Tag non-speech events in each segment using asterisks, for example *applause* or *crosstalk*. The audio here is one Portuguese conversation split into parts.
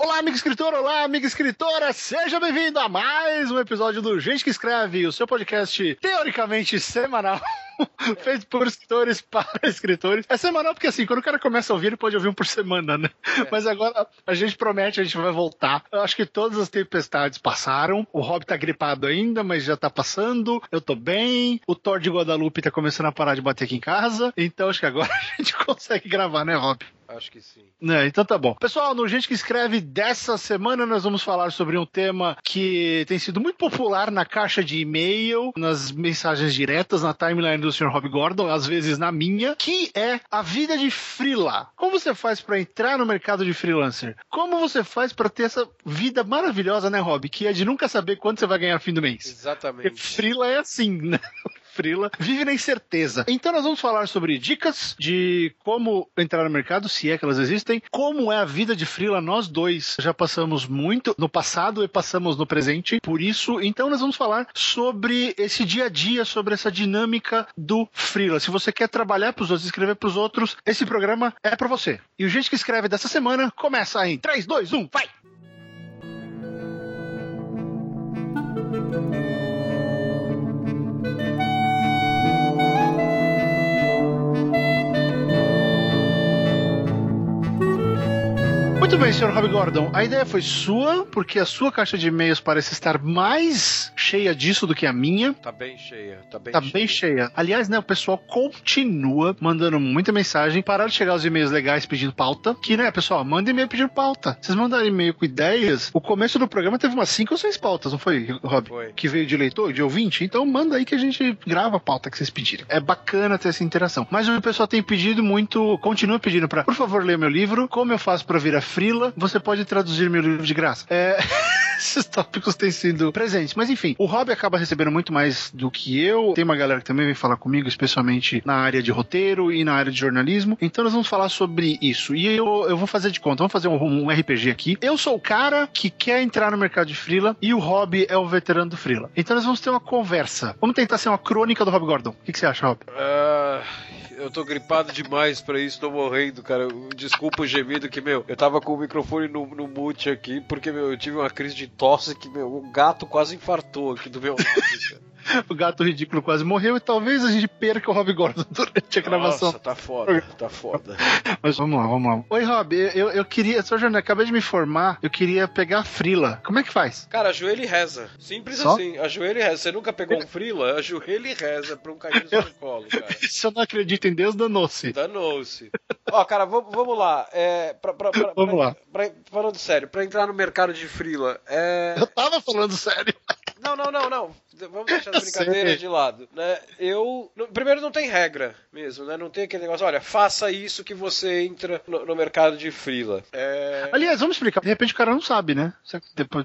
Olá, amigo escritor, olá, amiga escritora, seja bem-vindo a mais um episódio do Gente que Escreve, o seu podcast teoricamente semanal. *laughs* feito por escritores para escritores. É semanal porque assim, quando o cara começa a ouvir, ele pode ouvir um por semana, né? É. Mas agora a gente promete, a gente vai voltar. Eu acho que todas as tempestades passaram. O Rob tá gripado ainda, mas já tá passando. Eu tô bem. O Thor de Guadalupe tá começando a parar de bater aqui em casa. Então acho que agora *laughs* a gente consegue gravar, né, Rob? Acho que sim. É, então tá bom. Pessoal, no Gente que Escreve dessa semana nós vamos falar sobre um tema que tem sido muito popular na caixa de e-mail, nas mensagens diretas, na timeline do Sr. Rob Gordon, às vezes na minha, que é a vida de freela. Como você faz para entrar no mercado de freelancer? Como você faz para ter essa vida maravilhosa, né, Rob? Que é de nunca saber quanto você vai ganhar no fim do mês. Exatamente. Porque freela é assim, né? Frila vive na incerteza. Então nós vamos falar sobre dicas de como entrar no mercado, se é que elas existem, como é a vida de Frila. Nós dois já passamos muito no passado e passamos no presente. Por isso, então nós vamos falar sobre esse dia a dia, sobre essa dinâmica do Frila. Se você quer trabalhar para os outros, escrever para os outros, esse programa é para você. E o gente que escreve dessa semana começa em 3, 2, 1, vai! Muito bem, senhor Rob Gordon. A ideia foi sua, porque a sua caixa de e-mails parece estar mais cheia disso do que a minha. Tá bem cheia, tá bem tá cheia. bem cheia. Aliás, né, o pessoal continua mandando muita mensagem. Pararam de chegar os e-mails legais pedindo pauta. Que, né, pessoal, manda e-mail pedindo pauta. Vocês mandaram e-mail com ideias. O começo do programa teve umas 5 ou 6 pautas, não foi, Rob? Foi. Que veio de leitor, de ouvinte. Então manda aí que a gente grava a pauta que vocês pediram. É bacana ter essa interação. Mas o pessoal tem pedido muito, continua pedindo pra, por favor, ler meu livro. Como eu faço pra virar frila? Você pode traduzir meu livro de graça. É. *laughs* Esses tópicos têm sido presentes. Mas enfim, o Rob acaba recebendo muito mais do que eu. Tem uma galera que também vem falar comigo, especialmente na área de roteiro e na área de jornalismo. Então nós vamos falar sobre isso. E eu, eu vou fazer de conta. Vamos fazer um, um RPG aqui. Eu sou o cara que quer entrar no mercado de Freela e o Rob é o veterano do Freela. Então nós vamos ter uma conversa. Vamos tentar ser uma crônica do Rob Gordon. O que, que você acha, Rob? Uh, eu tô gripado demais pra isso, tô morrendo, cara. Desculpa o gemido que, meu, eu tava com o microfone no, no mute aqui, porque, meu, eu tive uma crise de tosse que, meu, o gato quase infartou aqui do meu lado, cara. O gato ridículo quase morreu e talvez a gente perca o Rob Gordon *laughs* durante a gravação. Nossa, tá foda, tá foda. *laughs* Mas vamos lá, vamos lá. Oi, Rob, eu, eu queria, sou jornalista, acabei de me formar, eu queria pegar a Frila. Como é que faz? Cara, ajoelha e reza. Simples Só? assim, ajoelha e reza. Você nunca pegou um *laughs* Frila? Ajoelha e reza pra um cair no seu colo, cara. Se eu não acredito em Deus, danou-se. Danou-se. Ó, cara, vamos, lá. É, pra, pra, pra, Vamos lá. falando sério, pra entrar no mercado de Frila, é. Eu tava falando sério. Não, não, não, não. Vamos deixar as brincadeiras sei. de lado. Né? Eu. primeiro, não tem regra mesmo, né? Não tem aquele negócio, olha, faça isso que você entra no, no mercado de Frila. É. Aliás, vamos explicar. De repente o cara não sabe, né?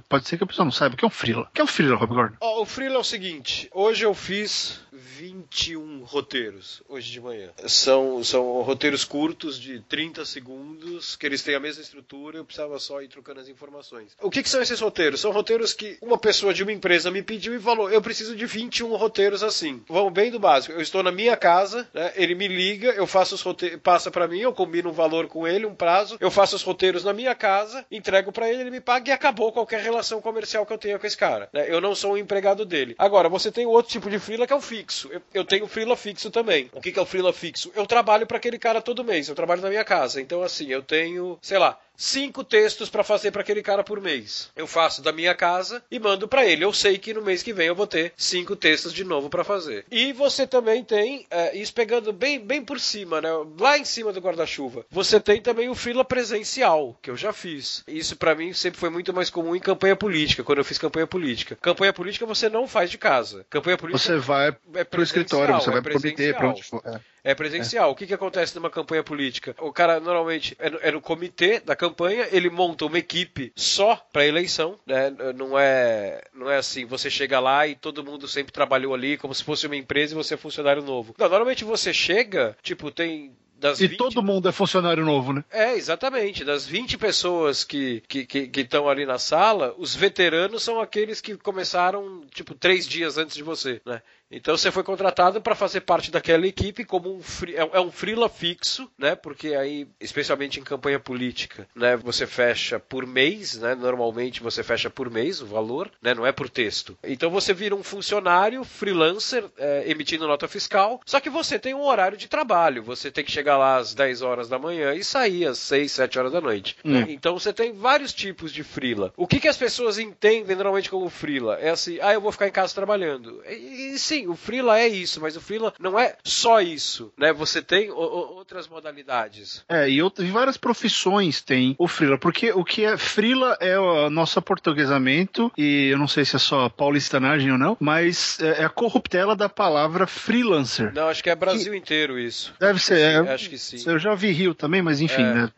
Pode ser que a pessoa não saiba. O que é um Frila? O que é um Frila, Rob Gordon? Ó, o Freela é o seguinte, hoje eu fiz 21 roteiros, hoje de manhã. São, são roteiros curtos de 30 segundos, que eles têm a mesma estrutura, eu precisava só ir trocando as informações. O que, que são esses roteiros? São roteiros que uma pessoa de uma empresa me pediu e falou, eu preciso de 21 roteiros assim. Vamos bem do básico, eu estou na minha casa, né, ele me liga, eu faço os roteiros, passa para mim, eu combino um valor com ele, um prazo, eu faço os roteiros na minha casa, entrego para ele, ele me paga e acabou qualquer relação comercial que eu tenha com esse cara. né? Eu não sou um empregado dele. Agora, você tem outro tipo de freela que é o fixo. Eu, eu tenho freela fixo também. O que, que é o freela fixo? Eu trabalho para aquele cara todo mês, eu trabalho na minha casa. Então, assim, eu tenho, sei lá, cinco textos para fazer para aquele cara por mês. Eu faço da minha casa e mando para ele. Eu sei que no mês que vem eu vou ter cinco textos de novo para fazer. E você também tem, é, isso pegando bem, bem por cima, né? Lá em cima do guarda-chuva. Você tem também o freela presencial, que eu já fiz. Isso para mim sempre foi muito mais comum em campanha política, quando eu fiz campanha política. Campanha política você não faz de casa. Campanha política Você vai é pro escritório, você vai é pro comitê, presencial. pra onde for. É. É presencial. O que, que acontece numa campanha política? O cara normalmente é no, é no comitê da campanha, ele monta uma equipe só para eleição, né? Não é, não é assim, você chega lá e todo mundo sempre trabalhou ali como se fosse uma empresa e você é funcionário novo. Não, normalmente você chega, tipo, tem das E 20 todo mundo é funcionário novo, né? é, exatamente. Das 20 pessoas que estão que, que, estão ali na sala, os veteranos são aqueles que começaram, tipo, três dias antes de você, né? Então você foi contratado para fazer parte daquela equipe como um free, é, é um freela fixo, né? Porque aí, especialmente em campanha política, né? Você fecha por mês, né? Normalmente você fecha por mês o valor, né? Não é por texto. Então você vira um funcionário freelancer é, emitindo nota fiscal, só que você tem um horário de trabalho. Você tem que chegar lá às 10 horas da manhã e sair às 6, 7 horas da noite. Hum. Né? Então você tem vários tipos de freela. O que, que as pessoas entendem normalmente como freela? É assim, ah, eu vou ficar em casa trabalhando. E, e sim, o freela é isso, mas o freela não é só isso, né? Você tem o, o, outras modalidades. É, e, outras, várias profissões tem o freela, porque o que é freela é o nosso aportuguesamento, e eu não sei se é só paulistanagem ou não, mas é, é a corruptela da palavra freelancer. Não, acho que é Brasil inteiro isso. Deve ser, é, acho que sim. Eu já vi Rio também, mas enfim, é. né?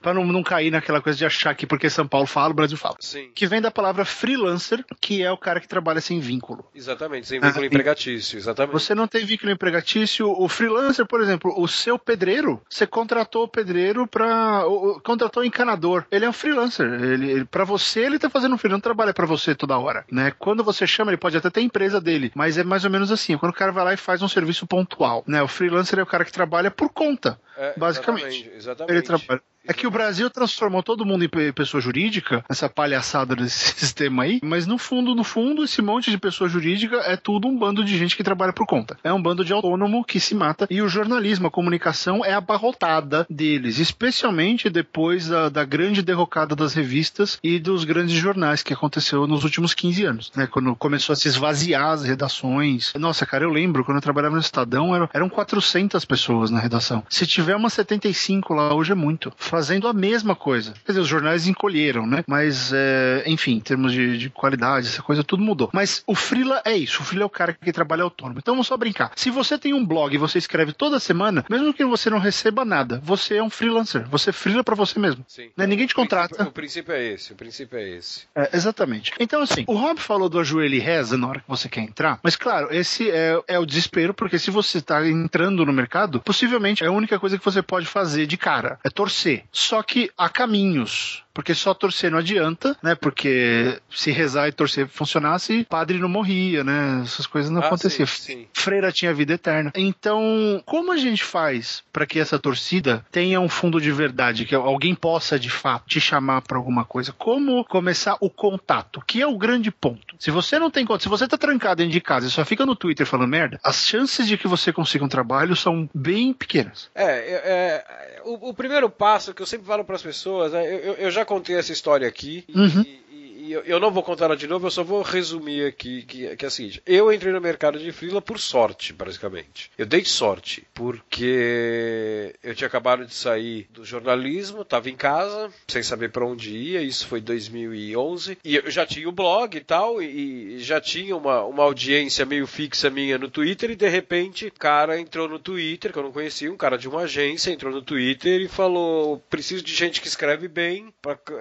Para não, não cair naquela coisa de achar que porque São Paulo fala, o Brasil fala. Sim. Que vem da palavra freelancer, que é o cara que trabalha sem vínculo. Exatamente, sem vínculo ah, empregatício, exatamente. Você não tem vínculo empregatício. O freelancer, por exemplo, o seu pedreiro, você contratou o pedreiro para contratou o encanador. Ele é um freelancer. Ele, ele para você ele tá fazendo um freelancer, não trabalha para você toda hora, né? Quando você chama, ele pode até ter empresa dele, mas é mais ou menos assim, quando o cara vai lá e faz um serviço pontual, né? O freelancer é o cara que trabalha por conta, é, basicamente. Exatamente, exatamente. Ele trabalha é que o Brasil transformou todo mundo em pessoa jurídica, essa palhaçada desse *laughs* sistema aí, mas no fundo, no fundo, esse monte de pessoa jurídica é tudo um bando de gente que trabalha por conta. É um bando de autônomo que se mata e o jornalismo, a comunicação é abarrotada deles, especialmente depois da, da grande derrocada das revistas e dos grandes jornais que aconteceu nos últimos 15 anos, né? Quando começou a se esvaziar as redações. Nossa, cara, eu lembro, quando eu trabalhava no Estadão, eram, eram 400 pessoas na redação. Se tiver umas 75 lá hoje é muito fazendo a mesma coisa. Quer dizer, os jornais encolheram, né? Mas, é, enfim, em termos de, de, qualidade, essa coisa tudo mudou. Mas o Freela é isso. O Freela é o cara que trabalha autônomo. Então vamos só brincar. Se você tem um blog e você escreve toda semana, mesmo que você não receba nada, você é um freelancer. Você freela para você mesmo. Sim. Né? Ninguém te contrata. O princípio, o princípio, é esse. O princípio é esse. É, exatamente. Então, assim, o Rob falou do ajoelho e reza na hora que você quer entrar. Mas, claro, esse é, é o desespero, porque se você está entrando no mercado, possivelmente é a única coisa que você pode fazer de cara. É torcer. Só que há caminhos porque só torcer não adianta, né? Porque se rezar e torcer funcionasse, padre não morria, né? Essas coisas não ah, aconteciam. Sim, sim. Freira tinha vida eterna. Então, como a gente faz para que essa torcida tenha um fundo de verdade, que alguém possa de fato te chamar para alguma coisa? Como começar o contato? Que é o grande ponto. Se você não tem contato, se você tá trancado dentro de casa e só fica no Twitter falando merda, as chances de que você consiga um trabalho são bem pequenas. É, é, é o, o, primeiro passo que eu sempre falo para as pessoas, né, eu, eu, já contei essa história aqui uhum. e, e eu, eu, não vou contar ela de novo, eu só vou resumir aqui, que, que é o seguinte. Eu entrei no mercado de freela por sorte, basicamente. Eu dei sorte, porque eu tinha acabado de sair do jornalismo, estava em casa, sem saber para onde ia, isso foi 2011, e eu já tinha o blog e tal, e, e já tinha uma, uma audiência meio fixa minha no Twitter, e de repente o cara entrou no Twitter, que eu não conhecia, um cara de uma agência, entrou no Twitter e falou, preciso de gente que escreve bem,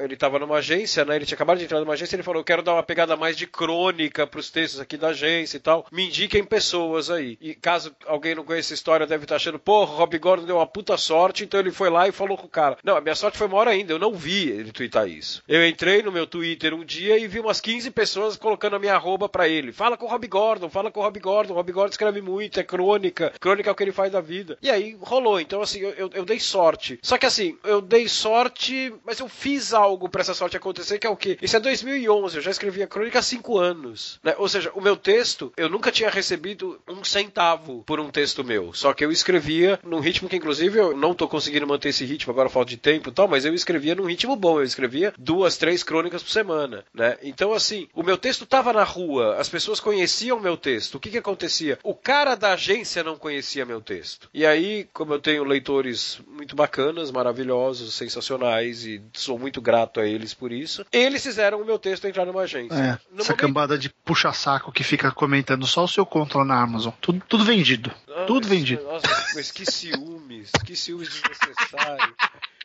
ele estava numa agência, né, ele tinha acabado de entrar numa uma agência, ele falou: Eu quero dar uma pegada mais de crônica para os textos aqui da agência e tal. Me indiquem pessoas aí. E caso alguém não conheça a história, deve estar achando: Porra, Rob Gordon deu uma puta sorte, então ele foi lá e falou com o cara. Não, a minha sorte foi maior ainda, eu não vi ele twittar isso. Eu entrei no meu Twitter um dia e vi umas 15 pessoas colocando a minha arroba para ele. Fala com o Rob Gordon, fala com o Rob Gordon. O Rob Gordon escreve muito, é crônica. Crônica é o que ele faz da vida. E aí rolou. Então, assim, eu, eu, dei sorte. Só que assim, eu dei sorte, mas eu fiz algo para essa sorte acontecer, que é o quê? Isso é 2011, eu já escrevi a crônica há cinco anos. Né? Ou seja, o meu texto, eu nunca tinha recebido um centavo por um texto meu. Só que eu escrevia num ritmo que, inclusive, eu não estou conseguindo manter esse ritmo, agora falta de tempo e tal, mas eu escrevia num ritmo bom. Eu escrevia duas, três crônicas por semana. Né? Então, assim, o meu texto estava na rua, as pessoas conheciam meu texto. O que, que acontecia? O cara da agência não conhecia meu texto. E aí, como eu tenho leitores muito bacanas, maravilhosos, sensacionais, e sou muito grato a eles por isso, eles fizeram o meu texto entrar numa agência. É, essa momento... cambada de puxa-saco que fica comentando só o seu conto lá na Amazon. Tudo, tudo vendido. Ah, tudo vendido. Nossa, mas que ciúmes. que ciúmes desnecessários.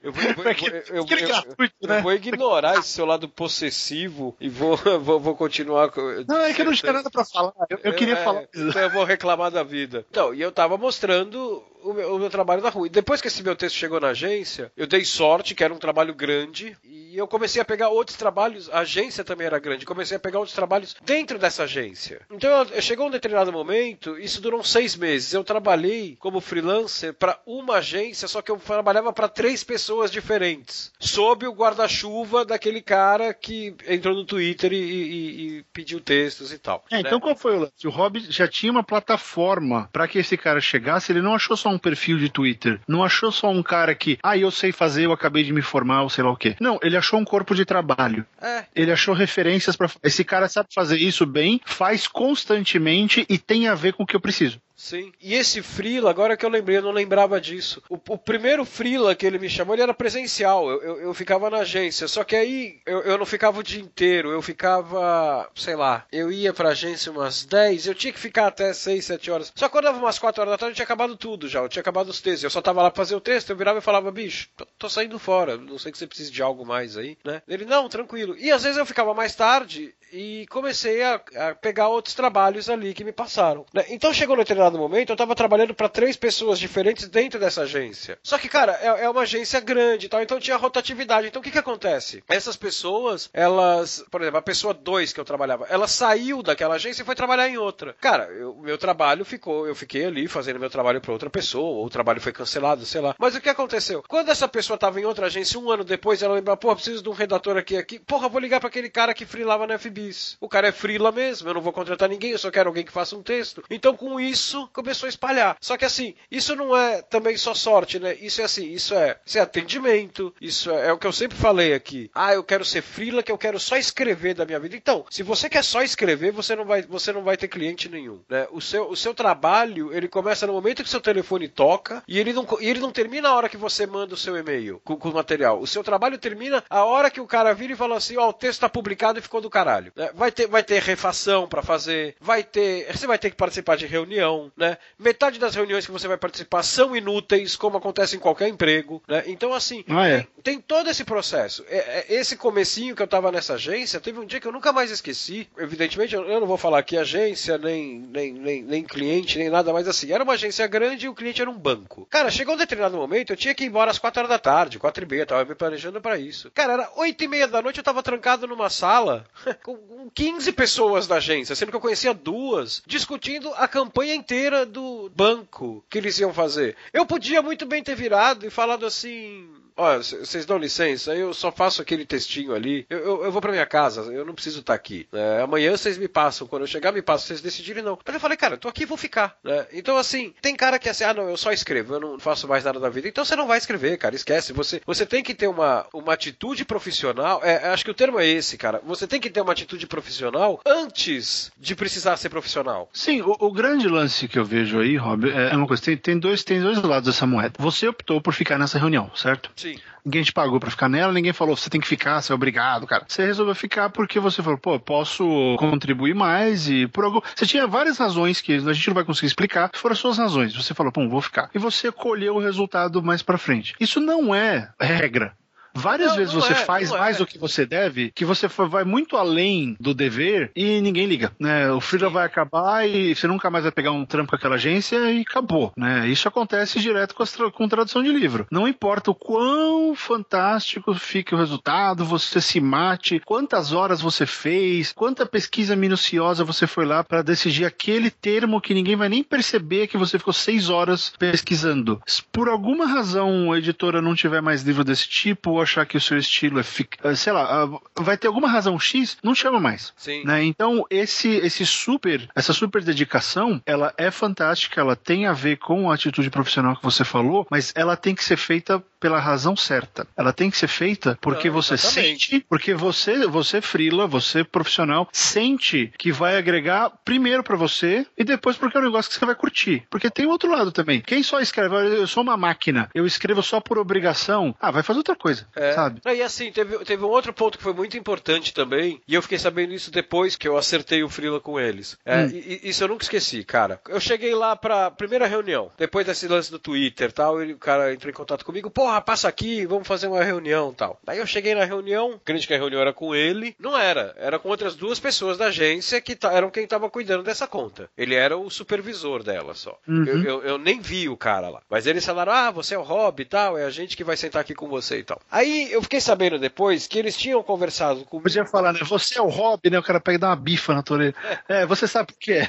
Eu vou, eu, vou, ignorar esse seu lado possessivo e vou, *laughs* vou, vou continuar. Não, é que eu não tinha nada pra falar. Eu, eu queria é, falar. Então eu vou reclamar da vida. Então, e eu tava mostrando o meu, o meu trabalho na rua. E depois que esse meu texto chegou na agência, eu dei sorte, que era um trabalho grande, e eu comecei a pegar outros trabalhos. A agência também era grande, comecei a pegar outros trabalhos dentro dessa agência. Então, chegou um determinado momento, isso durou seis meses. Eu trabalhei como freelancer para uma agência, só que eu trabalhava para três pessoas diferentes, sob o guarda-chuva daquele cara que entrou no Twitter e, e, e pediu textos e tal. É, então né? qual foi o lance? O Rob já tinha uma plataforma para que esse cara chegasse. Ele não achou só um perfil de Twitter, não achou só um cara que, ah, eu sei fazer, eu acabei de me formar, ou sei lá o quê. Não, ele achou um corpo de trabalho. É. Ele achou referências para. Esse cara sabe fazer isso bem, faz constantemente e tem a ver com o que eu preciso. Sim. E esse Freela, agora que eu lembrei, eu não lembrava disso. O, o primeiro Freela que ele me chamou, ele era presencial. Eu, eu, eu ficava na agência. Só que aí eu, eu, não ficava o dia inteiro. Eu ficava, sei lá, eu ia pra agência umas 10, eu tinha que ficar até 6, 7 horas. Só quando dava umas 4 horas da tarde, eu tinha acabado tudo já. Eu tinha acabado os textos. Eu só tava lá pra fazer o texto. Eu virava e falava, bicho, tô, tô saindo fora. Não sei que você precisa de algo mais aí, né? Ele, não, tranquilo. E às vezes eu ficava mais tarde e comecei a, a pegar outros trabalhos ali que me passaram. Né? Então chegou no determinado momento, eu estava trabalhando para três pessoas diferentes dentro dessa agência. Só que, cara, é, é uma agência grande e tal, então tinha rotatividade. Então o que que acontece? Essas pessoas, elas, por exemplo, a pessoa 2 que eu trabalhava, ela saiu daquela agência e foi trabalhar em outra. Cara, meu trabalho ficou, eu fiquei ali fazendo meu trabalho para outra pessoa, ou o trabalho foi cancelado, sei lá. Mas o que aconteceu? Quando essa pessoa estava em outra agência, um ano depois, ela lembrou, pô, preciso de um redator aqui, aqui. Porra, vou ligar para aquele cara que freelava na FBIS. O cara é freela mesmo, eu não vou contratar ninguém, eu só quero alguém que faça um texto. Então, com isso, começou a espalhar. Só que assim, isso não é também só sorte, né? Isso é assim, isso é, isso é atendimento, isso é, é o que eu sempre falei aqui. Ah, eu quero ser freela, que eu quero só escrever da minha vida. Então, se você quer só escrever, você não vai, você não vai ter cliente nenhum, né? O seu, o seu trabalho, ele começa no momento que seu telefone toca e ele não, e ele não termina a hora que você manda o seu e-mail com, com o material. O seu trabalho termina a hora que o cara vira e fala assim, ó, oh, o texto tá publicado e ficou do caralho. Né? Vai ter, vai ter refação para fazer, vai ter, você vai ter que participar de reunião, né? Metade das reuniões que você vai participar são inúteis, como acontece em qualquer emprego, né? Então assim, ah, é. tem, tem, todo esse processo. É, é, esse comecinho que eu tava nessa agência, teve um dia que eu nunca mais esqueci. Evidentemente, eu, eu não vou falar aqui agência, nem, nem, nem, nem cliente, nem nada, mas assim, era uma agência grande e o cliente era um banco. Cara, chegou um determinado momento, eu tinha que ir embora às 4 horas da tarde, 4 e meia, tava me planejando para isso. Cara, era 8 e meia da noite, eu tava trancado numa sala *laughs* com 15 pessoas da agência, sendo que eu conhecia duas, discutindo a campanha inteira do banco que eles iam fazer. Eu podia muito bem ter virado e falado assim: Olha, vocês dão licença, eu só faço aquele textinho ali. Eu, eu, eu vou para minha casa, eu não preciso estar tá aqui. É, amanhã vocês me passam, quando eu chegar, me passam, vocês decidirem não. Mas eu falei, cara, eu tô aqui e vou ficar. Né? Então, assim, tem cara que é assim, ah, não, eu só escrevo, eu não faço mais nada da vida. Então você não vai escrever, cara, esquece. Você, você tem que ter uma, uma atitude profissional. É, acho que o termo é esse, cara. Você tem que ter uma atitude profissional antes de precisar ser profissional. Sim, o, o grande lance que eu vejo aí, Rob, é uma coisa: tem, tem, dois, tem dois lados dessa moeda. Você optou por ficar nessa reunião, certo? Sim. Ninguém te pagou para ficar nela, ninguém falou você tem que ficar, você é obrigado, cara. Você resolveu ficar porque você falou, pô, posso contribuir mais e por algum. Você tinha várias razões que a gente não vai conseguir explicar, foram as suas razões. Você falou, pô, vou ficar. E você colheu o resultado mais para frente. Isso não é regra. Várias não, vezes não você é, faz mais é. do que você deve, que você vai muito além do dever e ninguém liga, né? O freela vai acabar e você nunca mais vai pegar um trampo com aquela agência e acabou, né? Isso acontece direto com, tra com tradução de livro. Não importa o quão fantástico fique o resultado, você se mate, quantas horas você fez, quanta pesquisa minuciosa você foi lá para decidir aquele termo que ninguém vai nem perceber que você ficou seis horas pesquisando. Se por alguma razão a editora não tiver mais livro desse tipo, achar que o seu estilo é, eh, sei lá, ah, vai ter alguma razão X, não chama mais. Sim. Né? Então, esse, esse super, essa super dedicação, ela é fantástica, ela tem a ver com a atitude profissional que você falou, mas ela tem que ser feita pela razão certa. Ela tem que ser feita porque não, você sente, porque você, você frila, você profissional, sente que vai agregar primeiro para você e depois porque é um negócio que você vai curtir. Porque tem outro lado também. Quem só escreve, eu sou uma máquina, eu escrevo só por obrigação, ah, vai fazer outra coisa. É. sabe? E assim, teve, teve um outro ponto que foi muito importante também, e eu fiquei sabendo isso depois que eu acertei o Frila com eles. É, Hum. e- isso eu nunca esqueci, cara. Eu cheguei lá pra primeira reunião, depois desse lance do Twitter e tal, e o cara entrou em contato comigo, porra, passa aqui, vamos fazer uma reunião e tal. Daí eu cheguei na reunião, crente que a reunião era com ele, não era, era com outras duas pessoas da agência que eram quem tava cuidando dessa conta. Ele era o supervisor dela só. Uhum. Eu, eu- eu nem vi o cara lá. Mas eles falaram: ah, você é o Rob e tal, é a gente que vai sentar aqui com você e tal. Aí eu fiquei sabendo depois que eles tinham conversado comigo. Podia falar, né? Você é o Rob, né? O cara pega e dá uma bifa na tua orelha. É, você sabe o que é.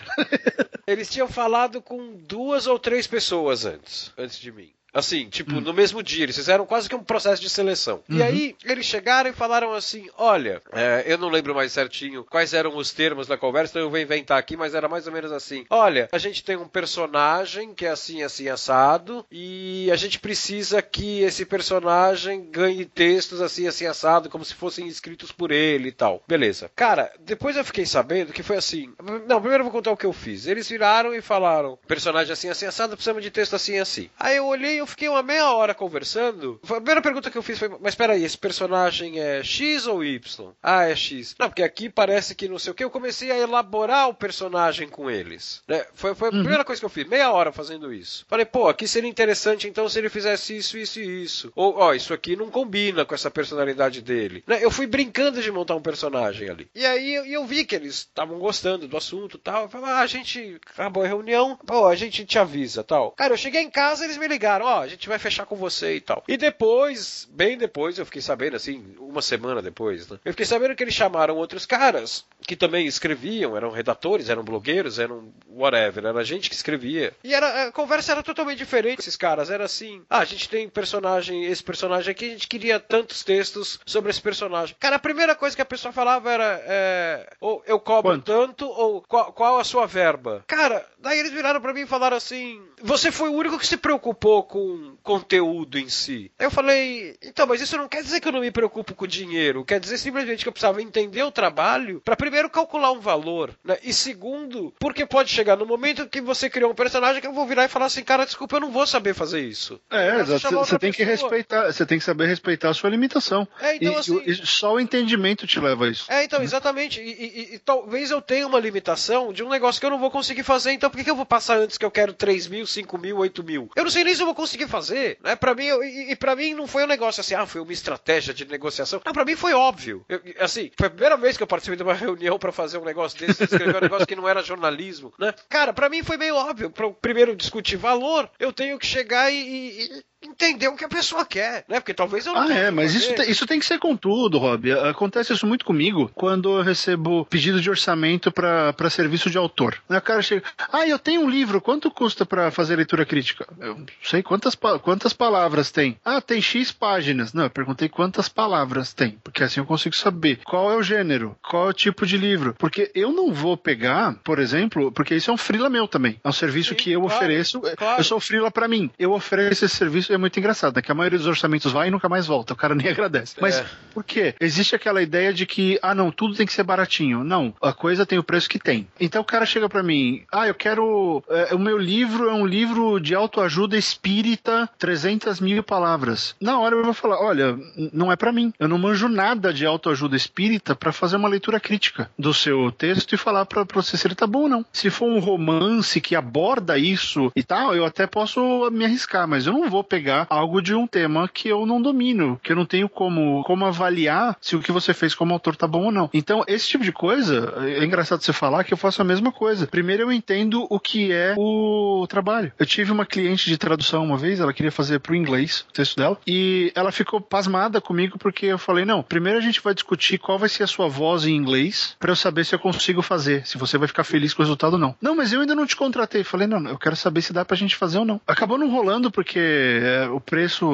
Eles tinham falado com duas ou três pessoas antes, antes de mim. Assim, tipo, Hum. no mesmo dia, eles fizeram quase que um processo de seleção. E Uhum. aí, eles chegaram e falaram assim: olha, é, eu não lembro mais certinho quais eram os termos da conversa, então eu vou inventar aqui, mas era mais ou menos assim: olha, a gente tem um personagem que é assim, assim, assado, e a gente precisa que esse personagem ganhe textos assim, assim, assado, como se fossem escritos por ele e tal. Beleza. Cara, depois eu fiquei sabendo que foi assim. Não, primeiro eu vou contar o que eu fiz. Eles viraram e falaram: personagem assim, assim, assado, precisamos de texto assim, assim. Aí eu olhei e eu fiquei uma meia hora conversando. A primeira pergunta que eu fiz foi: mas peraí, esse personagem é X ou Y? Ah, é X. Não, porque aqui parece que não sei o que. Eu comecei a elaborar o personagem com eles. né? Foi, foi a primeira coisa que eu fiz, meia hora fazendo isso. Falei, pô, aqui seria interessante então se ele fizesse isso, isso e isso. Ou, ó, isso aqui não combina com essa personalidade dele. Né? Eu fui brincando de montar um personagem ali. E aí eu, eu vi que eles estavam gostando do assunto e tal. Eu falei, ah, a gente acabou a reunião, pô, a gente te avisa tal. Cara, eu cheguei em casa eles me ligaram, ó, a gente vai fechar com você e tal. E depois, bem depois, eu fiquei sabendo, assim, uma semana depois, né? Eu fiquei sabendo que eles chamaram outros caras que também escreviam, eram redatores, eram blogueiros, eram whatever, era gente que escrevia. E era, a conversa era totalmente diferente. Esses caras era assim: ah, a gente tem personagem, esse personagem aqui, a gente queria tantos textos sobre esse personagem. Cara, a primeira coisa que a pessoa falava era: é, ou eu cobro Quanto? tanto, ou qual, qual a sua verba? Cara, daí eles viraram pra mim e falaram assim: você foi o único que se preocupou com conteúdo em si. Aí eu falei: então, mas isso não quer dizer que eu não me preocupo com dinheiro, quer dizer simplesmente que eu precisava entender o trabalho pra primeiro calcular um valor, né? E segundo, porque pode chegar no momento que você criou um personagem que eu vou virar e falar assim: cara, desculpa, eu não vou saber fazer isso. É, Você exato. Você tem que respeitar, você tem que saber respeitar a sua limitação. É, então, e, assim- e só o entendimento te leva a isso. É, então, exatamente. E, e- e- e talvez eu tenha uma limitação de um negócio que eu não vou conseguir fazer, então por que, que eu vou passar antes que eu quero 3 mil, 5 mil, 8 mil? Eu não sei nem se eu vou conseguir fazer, né? Pra mim, eu- e, e pra mim não foi um negócio assim, ah, foi uma estratégia de negociação. Não, pra mim foi óbvio. Eu- assim, foi a primeira vez que eu participei de uma *laughs* reunião pra fazer um negócio desse, escrever um negócio que não era jornalismo, né? Cara, pra mim foi meio óbvio. Eu primeiro discutir valor, eu tenho que chegar e- e entender o que a pessoa quer, né? Porque talvez eu não Ah, é, mas isso, tem- isso tem que ser com tudo, Rob. Acontece isso muito comigo quando eu recebo pedido de orçamento pra pra serviço de autor. O cara chega, ah, eu tenho um livro, quanto custa pra fazer leitura crítica? Eu não sei quantas, quantas palavras tem. Ah, tem X páginas. Não, eu perguntei quantas palavras tem, porque assim eu consigo saber qual é o gênero, qual é o tipo de livro. Porque eu não vou pegar, por exemplo, porque isso é um freela meu também. É um serviço Sim, que eu claro, ofereço. claro. Eu sou freela pra mim. Eu ofereço esse serviço e é muito engraçado, né? Que a maioria dos orçamentos vai e nunca mais volta. O cara nem *laughs* agradece. Mas É. por quê? Existe aquela ideia de que, ah, não, tudo tem que ser baratinho. Não, a coisa tem o preço que tem. Então o cara chega pra mim, ah, eu quero. é, o meu livro é um livro de autoajuda espírita, 300 mil palavras. Na hora eu vou falar, olha, não é pra mim. Eu não manjo nada de autoajuda espírita pra fazer uma leitura crítica do seu texto e falar pra você se ele tá bom ou não. Se for um romance que aborda isso e tal, eu até posso me arriscar, mas eu não vou pegar algo de um tema que eu não domino, que eu não tenho como, como avaliar se o que você fez como autor tá bom ou não. Então, esse tipo de coisa, é engraçado você falar que eu faço a mesma coisa. Primeiro eu entendo o que é o trabalho. Eu tive uma cliente de tradução uma vez, ela queria fazer pro inglês o texto dela, e ela ficou pasmada comigo porque eu falei: não, primeiro a gente vai discutir qual vai ser a sua voz em inglês para eu saber se eu consigo fazer, se você vai ficar feliz com o resultado ou não. Não, mas eu ainda não te contratei. Falei: não, eu quero saber se dá pra gente fazer ou não. Acabou não rolando porque é, o preço,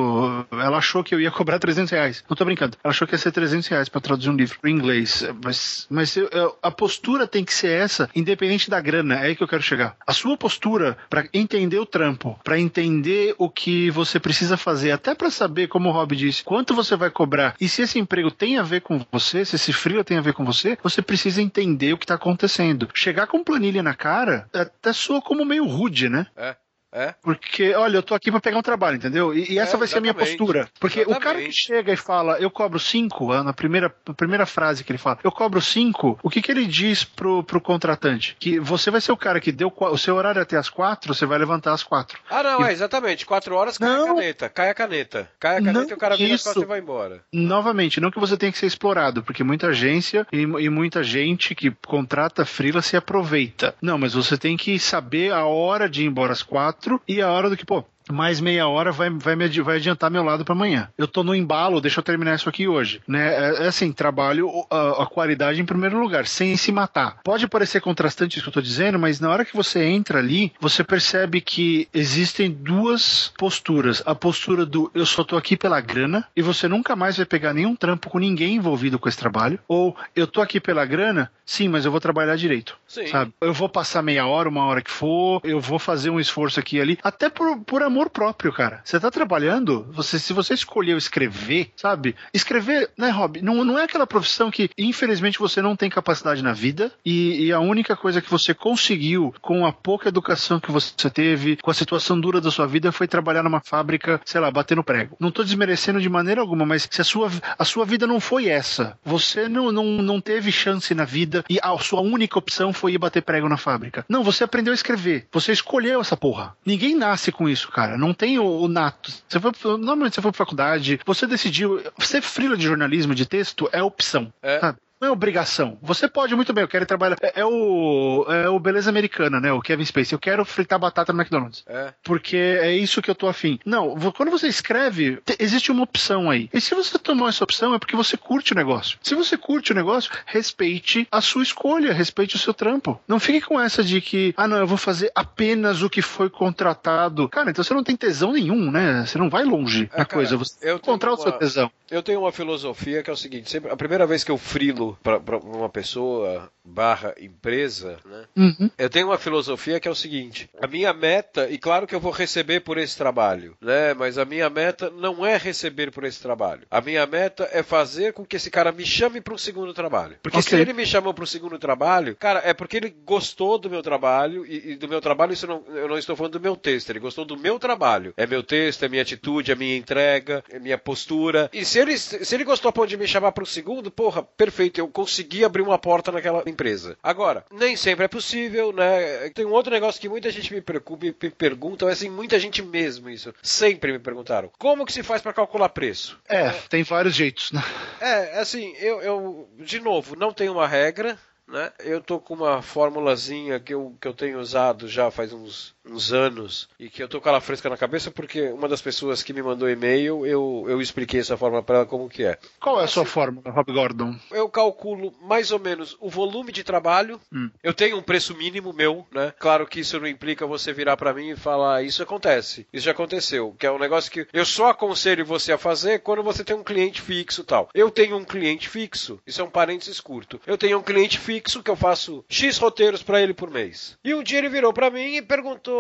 ela achou que eu ia cobrar 300 reais. Não tô brincando. Ela achou que ia ser 300 reais pra traduzir um livro pro inglês. Mas, mas eu- a postura tem que ser essa, independente da grana. É aí que eu quero chegar. A sua postura pra entender o trampo, pra entender o que você precisa fazer, até pra saber, como o Rob disse, quanto você vai cobrar e se esse emprego tem a ver com você, se esse freela tem a ver com você, você precisa entender o que tá acontecendo. Chegar com planilha na cara até soa como meio rude, né? É. É? Porque, olha, eu tô aqui para pegar um trabalho, entendeu? E, e essa é, vai ser a minha postura. Porque exatamente. o cara que chega e fala, eu cobro cinco, na primeira, na primeira frase que ele fala, eu cobro cinco, o que que ele diz pro, pro contratante? Que você vai ser o cara que deu o seu horário até as quatro, você vai levantar às quatro. Ah, não, e... é exatamente. Quatro horas cai não, a caneta. Cai a caneta. Cai a caneta não, e o cara vira as costas e vai embora. Novamente, não que você tenha que ser explorado, porque muita agência e, e muita gente que contrata frila se aproveita. Não, mas você tem que saber a hora de ir embora às quatro e a hora do que, pô, mais meia hora vai, vai, me, vai adiantar meu lado para amanhã. Eu tô no embalo, deixa eu terminar isso aqui hoje. Né? É, é assim, trabalho a, a, qualidade em primeiro lugar, sem se matar. Pode parecer contrastante isso que eu tô dizendo, mas na hora que você entra ali, você percebe que existem duas posturas. A postura do eu só tô aqui pela grana e você nunca mais vai pegar nenhum trampo com ninguém envolvido com esse trabalho. Ou eu tô aqui pela grana, sim, mas eu vou trabalhar direito. Sim. Sabe? Eu vou passar meia hora, uma hora que for, eu vou fazer um esforço aqui e ali, até por, por amor amor próprio, cara. Você tá trabalhando, você, se você escolheu escrever, sabe? Escrever, né, Rob? Não, não é aquela profissão que, infelizmente, você não tem capacidade na vida e, e a única coisa que você conseguiu com a pouca educação que você teve, com a situação dura da sua vida, foi trabalhar numa fábrica, sei lá, batendo prego. Não tô desmerecendo de maneira alguma, mas se a sua, a sua vida não foi essa, você não, não, não teve chance na vida e a sua única opção foi ir bater prego na fábrica. Não, você aprendeu a escrever. Você escolheu essa porra. Ninguém nasce com isso, cara cara. Não tem o, o nato. Você foi, normalmente você foi pra faculdade, você decidiu. Ser frila de jornalismo de texto é opção. É. Sabe? Não é obrigação. Você pode muito bem, eu quero trabalhar. É, é, o, é o Beleza Americana, né? O Kevin Spacey. Eu quero fritar batata no McDonald's. É. Porque é isso que eu tô afim. Não, quando você escreve, existe uma opção aí. E se você tomou essa opção, é porque você curte o negócio. Se você curte o negócio, respeite a sua escolha, respeite o seu trampo. Não fique com essa de que, ah, não, eu vou fazer apenas o que foi contratado. Cara, então você não tem tesão nenhum, né? Você não vai longe é, na cara, coisa. Você encontrar uma, o seu tesão. Eu tenho uma filosofia que é o seguinte: sempre, a primeira vez que eu frilo para uma pessoa barra empresa, né? Uhum. Eu tenho uma filosofia que é o seguinte: a minha meta, e claro que eu vou receber por esse trabalho, né? Mas a minha meta não é receber por esse trabalho. A minha meta é fazer com que esse cara me chame para um segundo trabalho. Porque okay. se ele me chamou para um segundo trabalho, cara, é porque ele gostou do meu trabalho e, e do meu trabalho. Isso não, eu não estou falando do meu texto. Ele gostou do meu trabalho. É meu texto, é minha atitude, é minha entrega, é minha postura. E se ele, se ele gostou de me chamar para um segundo, porra, perfeito eu consegui abrir uma porta naquela empresa. Agora, nem sempre é possível, né? Tem um outro negócio que muita gente me, preocupa, me pergunta, assim, muita gente mesmo isso. Sempre me perguntaram. Como que se faz para calcular preço? É, tem vários jeitos, né? É, assim, eu, eu, de novo, não tem uma regra, né? Eu tô com uma formulazinha que eu, que eu tenho usado já faz uns uns anos e que eu tô com ela fresca na cabeça porque uma das pessoas que me mandou e-mail eu, eu expliquei essa forma para ela como que é. Qual é a sua fórmula, Rob Gordon? Eu calculo mais ou menos o volume de trabalho. Hum. Eu tenho um preço mínimo meu, né? Claro que isso não implica você virar para mim e falar isso acontece, isso já aconteceu, que é um negócio que eu só aconselho você a fazer quando você tem um cliente fixo, tal. Eu tenho um cliente fixo, isso é um parênteses curto. Eu tenho um cliente fixo que eu faço X roteiros para ele por mês. E um dia ele virou para mim e perguntou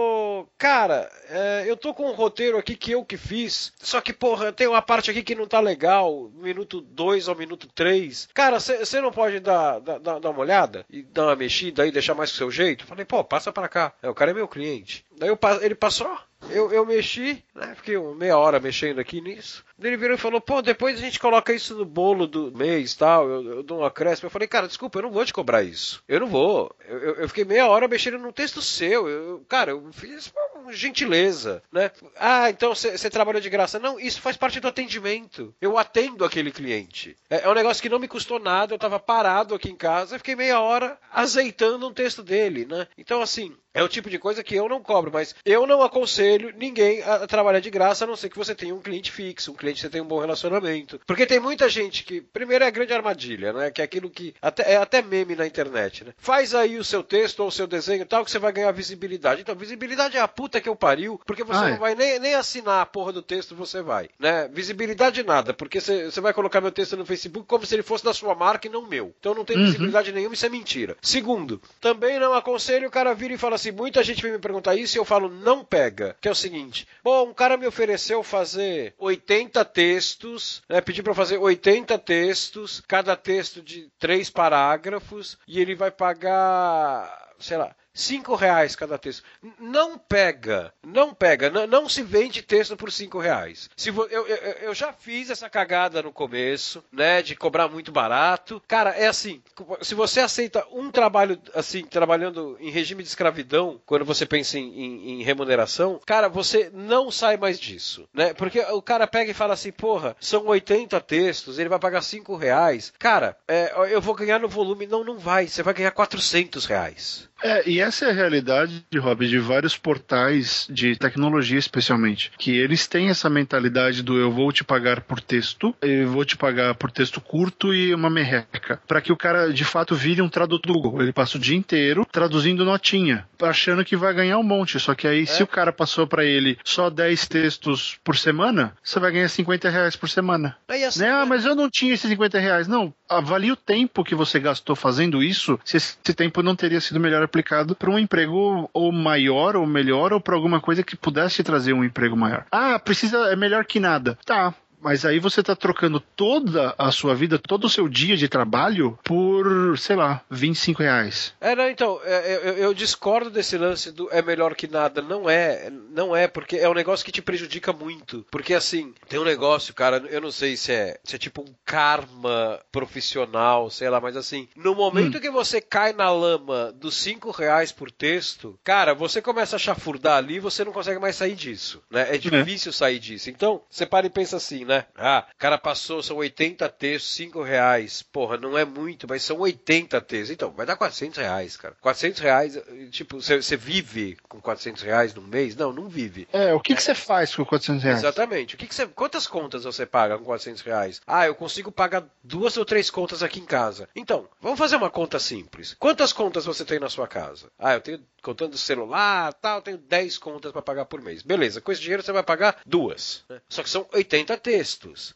cara, é, eu tô com um roteiro aqui que eu que fiz, só que, porra, tem uma parte aqui que não tá legal, minuto 2 ao minuto 3. Cara, você não pode dar, dar, dar uma olhada e dar uma mexida aí, deixar mais com o seu jeito? Falei, pô, passa para cá. É, o cara é meu cliente. Daí eu, ele passou, eu, eu mexi, né? Fiquei meia hora mexendo aqui nisso. Ele virou e falou: pô, depois a gente coloca isso no bolo do mês tal. Eu, eu dou uma acréscimo. Eu falei: cara, desculpa, eu não vou te cobrar isso. Eu não vou. Eu, eu, eu fiquei meia hora mexendo no texto seu. Eu, cara, eu fiz uma gentileza, né? Ah, então você trabalhou de graça. Não, isso faz parte do atendimento. Eu atendo aquele cliente. É, é um negócio que não me custou nada. Eu tava parado aqui em casa. Fiquei meia hora azeitando um texto dele, né? Então, assim, é o tipo de coisa que eu não cobro, mas eu não aconselho ninguém a trabalhar de graça, a não ser que você tenha um cliente fixo, um cliente que você tenha um bom relacionamento. Porque tem muita gente que, primeiro, é a grande armadilha, né? Que é aquilo que até, é até meme na internet, né? Faz aí o seu texto ou o seu desenho tal, que você vai ganhar visibilidade. Então, visibilidade é a puta que eu pariu, porque você ah, não é. vai nem, nem assinar a porra do texto, você vai, né? Visibilidade nada, porque você, você vai colocar meu texto no Facebook como se ele fosse da sua marca e não meu. Então não tem uhum. visibilidade nenhuma, isso é mentira. Segundo, também não aconselho o cara vir e falar assim, muita gente vem me perguntar isso e eu falo, não pega. Que é o seguinte: bom, um cara me ofereceu fazer 80 textos, né? Pediu para fazer 80 textos, cada texto de três parágrafos, e ele vai pagar, sei lá, cinco reais cada texto. Não pega, não pega, não, não se vende texto por cinco reais. Se eu, eu, eu já fiz essa cagada no começo, né, de cobrar muito barato. Cara, é assim, se você aceita um trabalho, assim, trabalhando em regime de escravidão, quando você pensa em, em, em remuneração, cara, você não sai mais disso, né? Porque o cara pega e fala assim, porra, são 80 textos, ele vai pagar 5 reais. Cara, é, eu vou ganhar no volume. Não, não vai. Você vai ganhar 400 reais. É, e essa é a realidade, Rob, de vários portais de tecnologia, especialmente. Que eles têm essa mentalidade do eu vou te pagar por texto, eu vou te pagar por texto curto e uma merreca. para que o cara, de fato, vire um tradutor do Google. Ele passa o dia inteiro traduzindo notinha, achando que vai ganhar um monte. Só que aí, é. se o cara passou para ele só 10 textos por semana, você vai ganhar 50 reais por semana. Assim, né? Ah, mas eu não tinha esses 50 reais. Não, avalie o tempo que você gastou fazendo isso, se esse tempo não teria sido melhor aplicado para um emprego ou maior ou melhor ou para alguma coisa que pudesse trazer um emprego maior. Ah, precisa é melhor que nada. Tá, mas aí você está trocando toda a sua vida, todo o seu dia de trabalho por, sei lá, 25 reais. É, não, então, é, eu, eu, discordo desse lance do é melhor que nada. Não é, não é, porque é um negócio que te prejudica muito. Porque assim, tem um negócio, cara, eu não sei se é, se é tipo um karma profissional, sei lá, mas assim, no momento hum. que você cai na lama dos 5 reais por texto, cara, você começa a chafurdar ali e você não consegue mais sair disso, né? É, é. difícil é. sair disso. Então, você para e pensa assim, né? Né? Ah, o cara passou, são 80 textos, 5 reais. Porra, não é muito, mas são 80 textos. Então, vai dar 400 reais, cara. 400 reais, tipo, você vive com 400 reais num mês? Não, não vive. É, o que você é. faz com 400 reais? Exatamente. O que, você, quantas contas você paga com 400 reais? Ah, eu consigo pagar duas ou três contas aqui em casa. Então, vamos fazer uma conta simples. Quantas contas você tem na sua casa? Ah, eu tenho contando celular, tal, tenho 10 contas para pagar por mês. Beleza, com esse dinheiro você vai pagar duas. Né? Só que são 80 textos.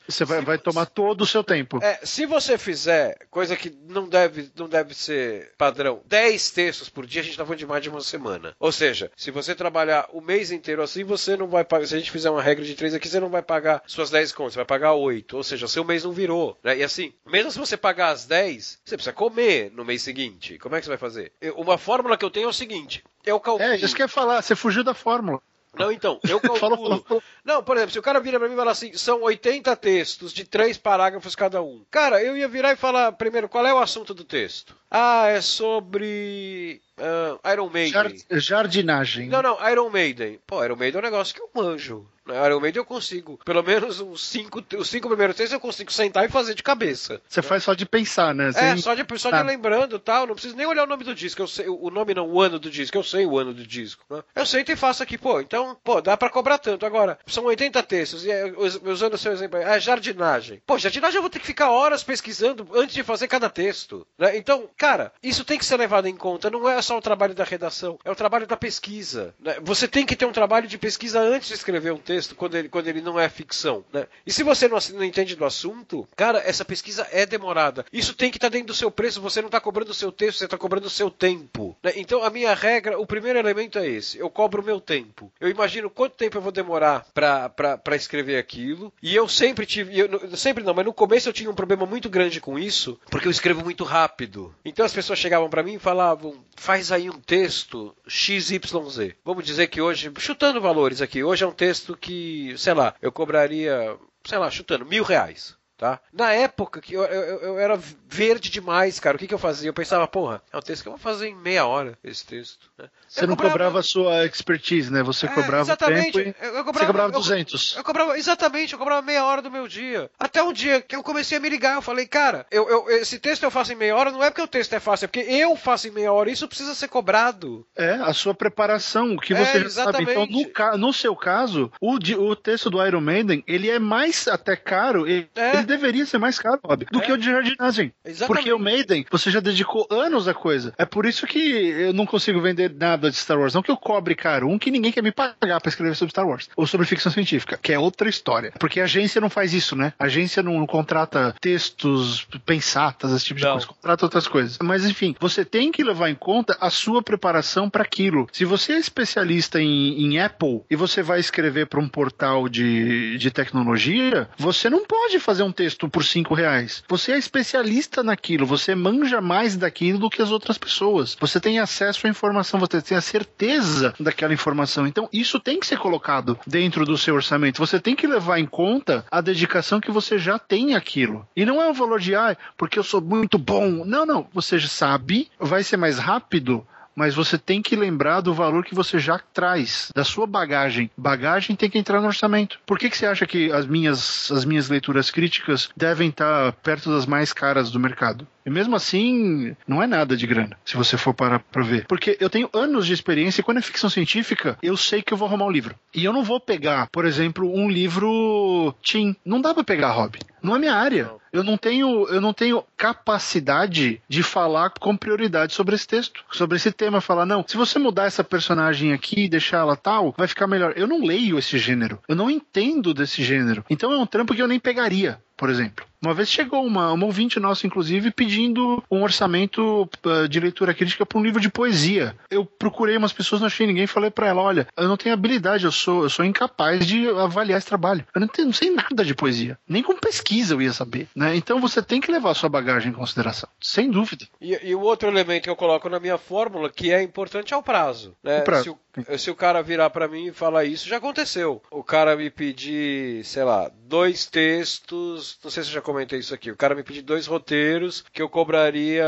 Você vai, vai tomar todo o seu tempo. É, se você fizer, coisa que não deve, não deve ser padrão, 10 textos por dia, a gente está falando de mais de uma semana. Ou seja, se você trabalhar o mês inteiro assim, você não vai pagar. Se a gente fizer uma regra de 3 aqui, você não vai pagar suas 10 contas, você vai pagar 8. Ou seja, seu mês não virou. Né? E assim, mesmo se você pagar as 10, você precisa comer no mês seguinte. Como é que você vai fazer? Uma fórmula que eu tenho é o seguinte seguinte, eu calculo. É, isso que eu ia falar, você fugiu da fórmula. Não, então, eu *laughs* calculo. Não, por exemplo, se o cara vira pra mim e fala assim, são 80 textos de três parágrafos cada um. Cara, eu ia virar e falar primeiro, qual é o assunto do texto? Ah, é sobre uh, Iron Maiden. Jardinagem. Não, não, Iron Maiden. Pô, Iron Maiden é um negócio que eu manjo. Iron Maiden eu consigo. Pelo menos os cinco, os cinco primeiros textos eu consigo sentar e fazer de cabeça. Você faz só de pensar, né? Sem... É, só de, só de lembrando tal. Não preciso nem olhar o nome do disco. Eu sei, o nome não, o ano do disco. Eu sei o ano do disco. Né? Eu sento e faço aqui, pô. Então, pô, dá pra cobrar tanto. Agora, são 80 textos. E é, usando o seu exemplo aí, ah, jardinagem. Pô, jardinagem eu vou ter que ficar horas pesquisando antes de fazer cada texto. Né? Então, cara, isso tem que ser levado em conta. Não é só o trabalho da redação, é o trabalho da pesquisa. Né? Você tem que ter um trabalho de pesquisa antes de escrever um texto, quando ele, quando ele não é ficção. Né? E se você não, não entende do assunto, cara, essa pesquisa é demorada. Isso tem que estar tá dentro do seu preço. Você não está cobrando o seu texto, você está cobrando o seu tempo. Né? Então, a minha regra, o primeiro elemento é esse: eu cobro o meu tempo. Eu imagino quanto tempo eu vou demorar para escrever aquilo. E eu sempre tive, eu, sempre não, mas no começo eu tinha um problema muito grande com isso, porque eu escrevo muito rápido. Então as pessoas chegavam para mim e falavam: faz aí um texto XYZ. Vamos dizer que hoje, chutando valores aqui, hoje é um texto que, sei lá, eu cobraria, sei lá, chutando mil reais tá? Na época que eu, eu, eu, era verde demais, cara, o que, que eu fazia? Eu pensava, porra, é um texto que eu vou fazer em meia hora, esse texto. Né? Você não cobrava... cobrava a sua expertise, né? Você é, cobrava exatamente. tempo eu cobrava, você cobrava 200. Eu, eu, cobrava, exatamente, eu cobrava meia hora do meu dia. Até um dia que eu comecei a me ligar, eu falei, cara, eu, eu, esse texto eu faço em meia hora, não é porque o texto é fácil, é porque eu faço em meia hora, isso precisa ser cobrado. É, a sua preparação, o que é, você sabe. Então, no, no seu caso, o, o texto do Iron Maiden, ele é mais até caro, ele, é. ele deveria ser mais caro, Bob, do é. que o de jardinagem. Exatamente. Porque o Maiden, você já dedicou anos à coisa. É por isso que eu não consigo vender nada de Star Wars. Não que eu cobre caro, um que ninguém quer me pagar pra escrever sobre Star Wars. Ou sobre ficção científica, que é outra história. Porque a agência não faz isso, né? A agência não, não contrata textos pensatas, esse tipo de não. coisa. Contrata outras coisas. Mas enfim, você tem que levar em conta a sua preparação para aquilo. Se você é especialista em, em Apple e você vai escrever para um portal de, de tecnologia, você não pode fazer um texto por cinco reais. Você é especialista naquilo, você manja mais daquilo do que as outras pessoas. Você tem acesso à informação, você tem a certeza daquela informação. Então, isso tem que ser colocado dentro do seu orçamento. Você tem que levar em conta a dedicação que você já tem àquilo. E não é um valor de, ah, porque eu sou muito bom. Não, não. Você já sabe, vai ser mais rápido mas você tem que lembrar do valor que você já traz, da sua bagagem. Bagagem tem que entrar no orçamento. Por que, que você acha que as minhas, as minhas leituras críticas devem estar perto das mais caras do mercado? E mesmo assim, não é nada de grana, se você for parar pra ver. Porque eu tenho anos de experiência e quando é ficção científica, eu sei que eu vou arrumar um livro. E eu não vou pegar, por exemplo, um livro Tim. Não dá pra pegar hobby. Não é minha área. Eu não tenho, eu não tenho capacidade de falar com prioridade sobre esse texto, sobre esse tema. Falar, não, se você mudar essa personagem aqui e deixar ela tal, vai ficar melhor. Eu não leio esse gênero. Eu não entendo desse gênero. Então é um trampo que eu nem pegaria por exemplo. Uma vez chegou uma, uma ouvinte nossa, inclusive, pedindo um orçamento uh, de leitura crítica para um livro de poesia. Eu procurei umas pessoas, não achei ninguém, e falei para ela: olha, eu não tenho habilidade, eu sou, eu sou incapaz de avaliar esse trabalho. Eu não, tenho, não sei nada de poesia. Nem com pesquisa eu ia saber. Né? Então você tem que levar a sua bagagem em consideração, sem dúvida. E, e o outro elemento que eu coloco na minha fórmula, que é importante, é o prazo. Né? O prazo. Se, o, se o cara virar para mim e falar isso, já aconteceu. O cara me pedir, sei lá, dois textos não sei se já comentei isso aqui. O cara me pediu dois roteiros que eu cobraria,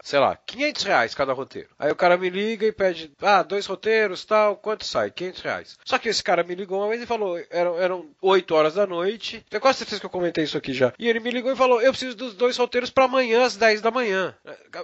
sei lá, 500 reais cada roteiro. Aí o cara me liga e pede, ah, dois roteiros, tal, quanto sai? 500 reais. Só que esse cara me ligou uma vez e falou, eram, eram 8 horas da noite. Tenho quase certeza que eu comentei isso aqui já. E ele me ligou e falou, eu preciso dos dois roteiros para amanhã às 10 da manhã.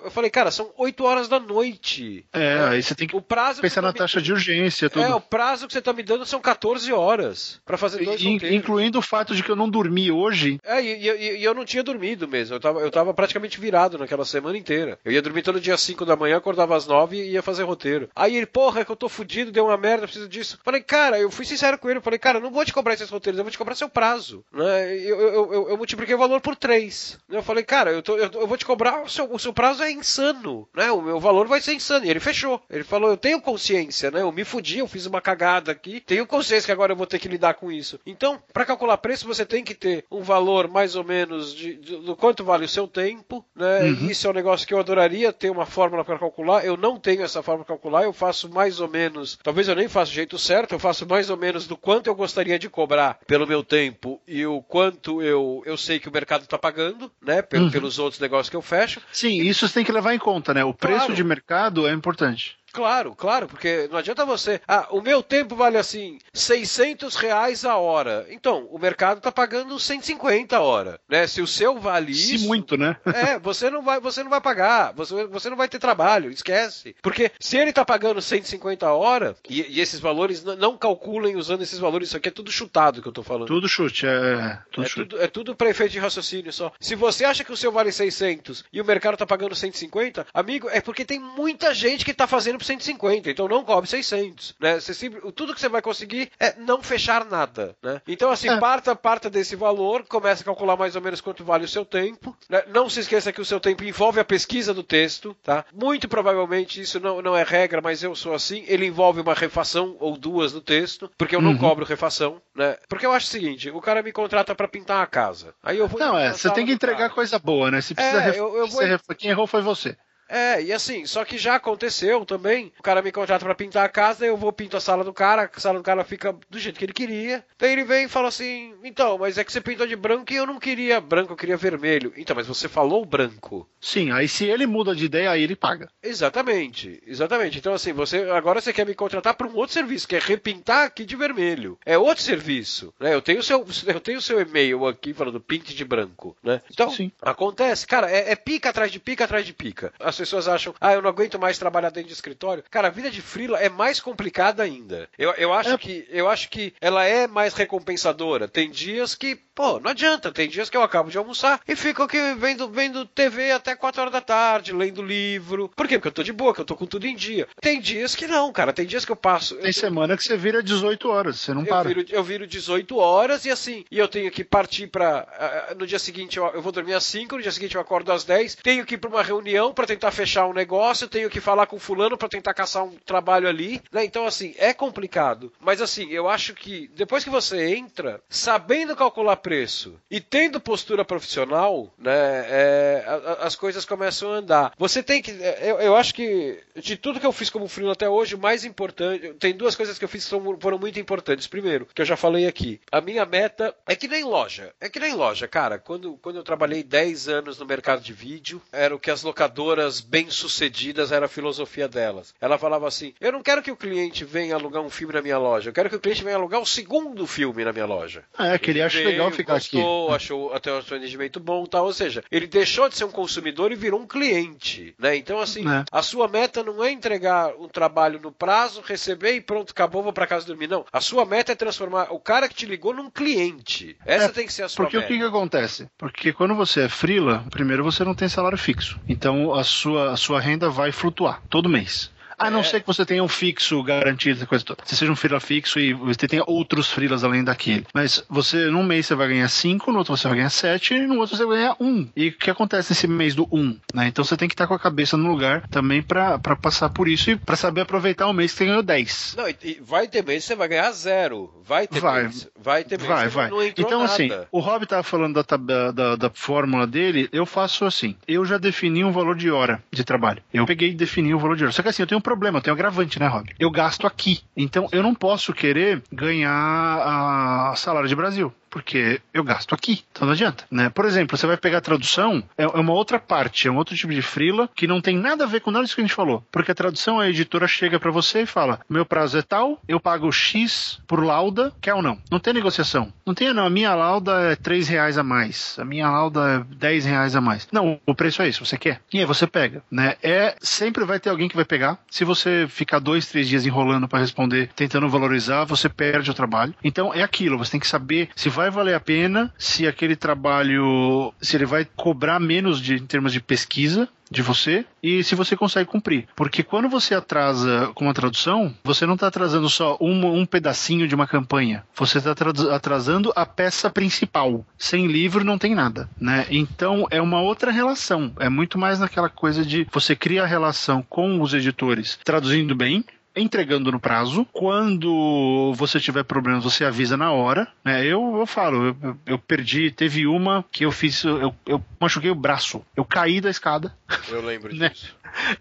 Eu falei, cara, são 8 horas da noite. É, aí você tem que o prazo pensar que na taxa me... de urgência, tudo. É, o prazo que você tá me dando são 14 horas para fazer dois e, roteiros. Incluindo o fato de que eu não dormi hoje. É, e, e, e, eu não tinha dormido mesmo. Eu tava, eu tava praticamente virado naquela semana inteira. Eu ia dormir todo dia às 5 da manhã, acordava às 9 e ia fazer roteiro. Aí ele, porra, é que eu tô fudido, deu uma merda, preciso disso. Falei, cara, eu fui sincero com ele. Falei, cara, não vou te cobrar esses roteiros, eu vou te cobrar seu prazo. Né? Eu, eu, eu, eu multipliquei o valor por 3. Eu falei, cara, eu, tô, eu, eu vou te cobrar, o seu, o seu prazo é insano. Né? O meu valor vai ser insano. E ele fechou. Ele falou, eu tenho consciência, né? Eu me fudi, eu fiz uma cagada aqui. Tenho consciência que agora eu vou ter que lidar com isso. Então, para calcular preço, você tem que ter um valor mais ou menos de, de, do quanto vale o seu tempo, né? Uhum. Isso é um negócio que eu adoraria ter uma fórmula para calcular. Eu não tenho essa fórmula para calcular, eu faço mais ou menos, talvez eu nem faça do jeito certo, eu faço mais ou menos do quanto eu gostaria de cobrar pelo meu tempo e o quanto eu, eu sei que o mercado está pagando, né? Uhum. Pelos outros negócios que eu fecho. Sim, isso você tem que levar em conta, né? O preço claro. de mercado é importante. Claro, claro, porque não adianta você. Ah, o meu tempo vale assim, 600 reais a hora. Então, o mercado está pagando 150 a hora, né? Se o seu vale isso. Se muito, né? *laughs* é, você não vai, você não vai pagar, você, você não vai ter trabalho, esquece. Porque se ele está pagando 150 a hora e, e esses valores não calculem usando esses valores, isso aqui é tudo chutado que eu estou falando. Tudo chute, é. Tudo é, chute. Tudo, é tudo para efeito de raciocínio só. Se você acha que o seu vale 600 e o mercado está pagando 150, amigo, é porque tem muita gente que está fazendo 150, então não cobre 600, né? Você sempre, tudo que você vai conseguir é não fechar nada, né? Então assim, é. parta, parta desse valor, comece a calcular mais ou menos quanto vale o seu tempo, né? Não se esqueça que o seu tempo envolve a pesquisa do texto, tá? Muito provavelmente isso não, não é regra, mas eu sou assim, ele envolve uma refação ou duas no texto, porque eu não uhum. cobro refação, né? Porque eu acho o seguinte, o cara me contrata para pintar a casa. Aí eu vou Não, é, você tem que entregar coisa boa, né? Se precisa é, eu, eu vou... quem errou foi você. É, e assim, só que já aconteceu também. O cara me contrata para pintar a casa, eu vou pinto a sala do cara, a sala do cara fica do jeito que ele queria. Daí ele vem e fala assim: "Então, mas é que você pintou de branco e eu não queria branco, eu queria vermelho". Então, mas você falou branco. Sim, aí se ele muda de ideia, aí ele paga. Exatamente. Exatamente. Então assim, você agora você quer me contratar para um outro serviço, que é repintar aqui de vermelho. É outro serviço, né? Eu tenho seu *laughs* eu tenho seu e-mail aqui falando pinte de branco, né? Então, Sim. acontece, cara, é, é pica atrás de pica atrás de pica. As as pessoas acham, ah, eu não aguento mais trabalhar dentro de escritório. Cara, a vida de freela é mais complicada ainda. Eu, eu, acho, é. que, eu acho que ela é mais recompensadora. Tem dias que, pô, não adianta. Tem dias que eu acabo de almoçar e fico aqui vendo, vendo TV até 4 horas da tarde, lendo livro. Por quê? Porque eu tô de boa, que eu tô com tudo em dia. Tem dias que não, cara. Tem dias que eu passo. Tem eu, semana que você vira 18 horas, você não eu para. Viro, eu viro 18 horas e assim, e eu tenho que partir pra. Uh, no dia seguinte eu, eu vou dormir às 5, no dia seguinte eu acordo às 10, tenho que ir pra uma reunião para tentar tentar fechar um negócio, tenho que falar com fulano para tentar caçar um trabalho ali, né? Então assim, é complicado. Mas assim, eu acho que depois que você entra, sabendo calcular preço e tendo postura profissional, né, é, as coisas começam a andar. Você tem que, é, eu, eu acho que de tudo que eu fiz como freelancer até hoje, o mais importante, tem duas coisas que eu fiz que foram muito importantes. Primeiro, que eu já falei aqui, a minha meta é que nem loja, é que nem loja, cara. Quando, quando eu trabalhei 10 anos no mercado de vídeo, era o que as locadoras bem-sucedidas era a filosofia delas. Ela falava assim: "Eu não quero que o cliente venha alugar um filme na minha loja, eu quero que o cliente venha alugar o segundo filme na minha loja". É, que ele, ele acha veio, legal ficar gostou, aqui. Achou até um atendimento bom, tal, ou seja, ele deixou de ser um consumidor e virou um cliente, né? Então assim, é. a sua meta não é entregar um trabalho no prazo, receber e pronto, acabou, vou para casa dormir. Não, a sua meta é transformar o cara que te ligou num cliente. Essa é, tem que ser a sua porque meta. Porque o que, que acontece? Porque quando você é frila, primeiro você não tem salário fixo. Então a sua, a sua renda vai flutuar todo mês. A não é. ser que você tenha um fixo garantido, essa coisa toda. Você seja um freela fixo e você tenha outros freelas além daquele. Mas você, num mês você vai ganhar 5, no outro você vai ganhar 7 e no outro você vai ganhar 1. Um. E o que acontece nesse mês do 1? Um, né? Então você tem que estar com a cabeça no lugar também para passar por isso e para saber aproveitar o mês que você ganhou 10. Não, e vai ter mês que você vai ganhar zero. Vai ter vai, mês. Vai ter mês vai, vai. Então, nada. assim, o Rob estava falando da, da, da fórmula dele, eu faço assim. Eu já defini um valor de hora de trabalho. Eu peguei e defini o um valor de hora. Só que assim, eu tenho um problema, eu tenho agravante né, Rob? Eu gasto aqui. Então eu não posso querer ganhar a salário de Brasil porque eu gasto aqui, então não adianta, né? Por exemplo, você vai pegar a tradução, é, é uma outra parte, é um outro tipo de frila que não tem nada a ver com nada disso que a gente falou, porque a tradução a editora chega para você e fala: meu prazo é tal, eu pago X por lauda, quer ou não? Não tem negociação. Não tem, não. A minha lauda é 3 reais a mais, a minha lauda é 10 reais a mais. Não, o preço é isso, você quer. E aí você pega, né? É sempre vai ter alguém que vai pegar. Se você ficar dois, três dias enrolando para responder, tentando valorizar, você perde o trabalho. Então é aquilo, você tem que saber se vai vai valer a pena se aquele trabalho, se ele vai cobrar menos de, em termos de pesquisa de você e se você consegue cumprir. Porque quando você atrasa com uma tradução, você não está atrasando só um, um, pedacinho de uma campanha. Você está atrasando a peça principal. Sem livro não tem nada, né? Então é uma outra relação. É muito mais naquela coisa de você cria a relação com os editores traduzindo bem, entregando no prazo. Quando você tiver problemas, você avisa na hora. Né? Eu, eu falo, eu, eu perdi, teve uma que eu fiz, eu, eu machuquei o braço. Eu caí da escada. Eu lembro *laughs* né? disso.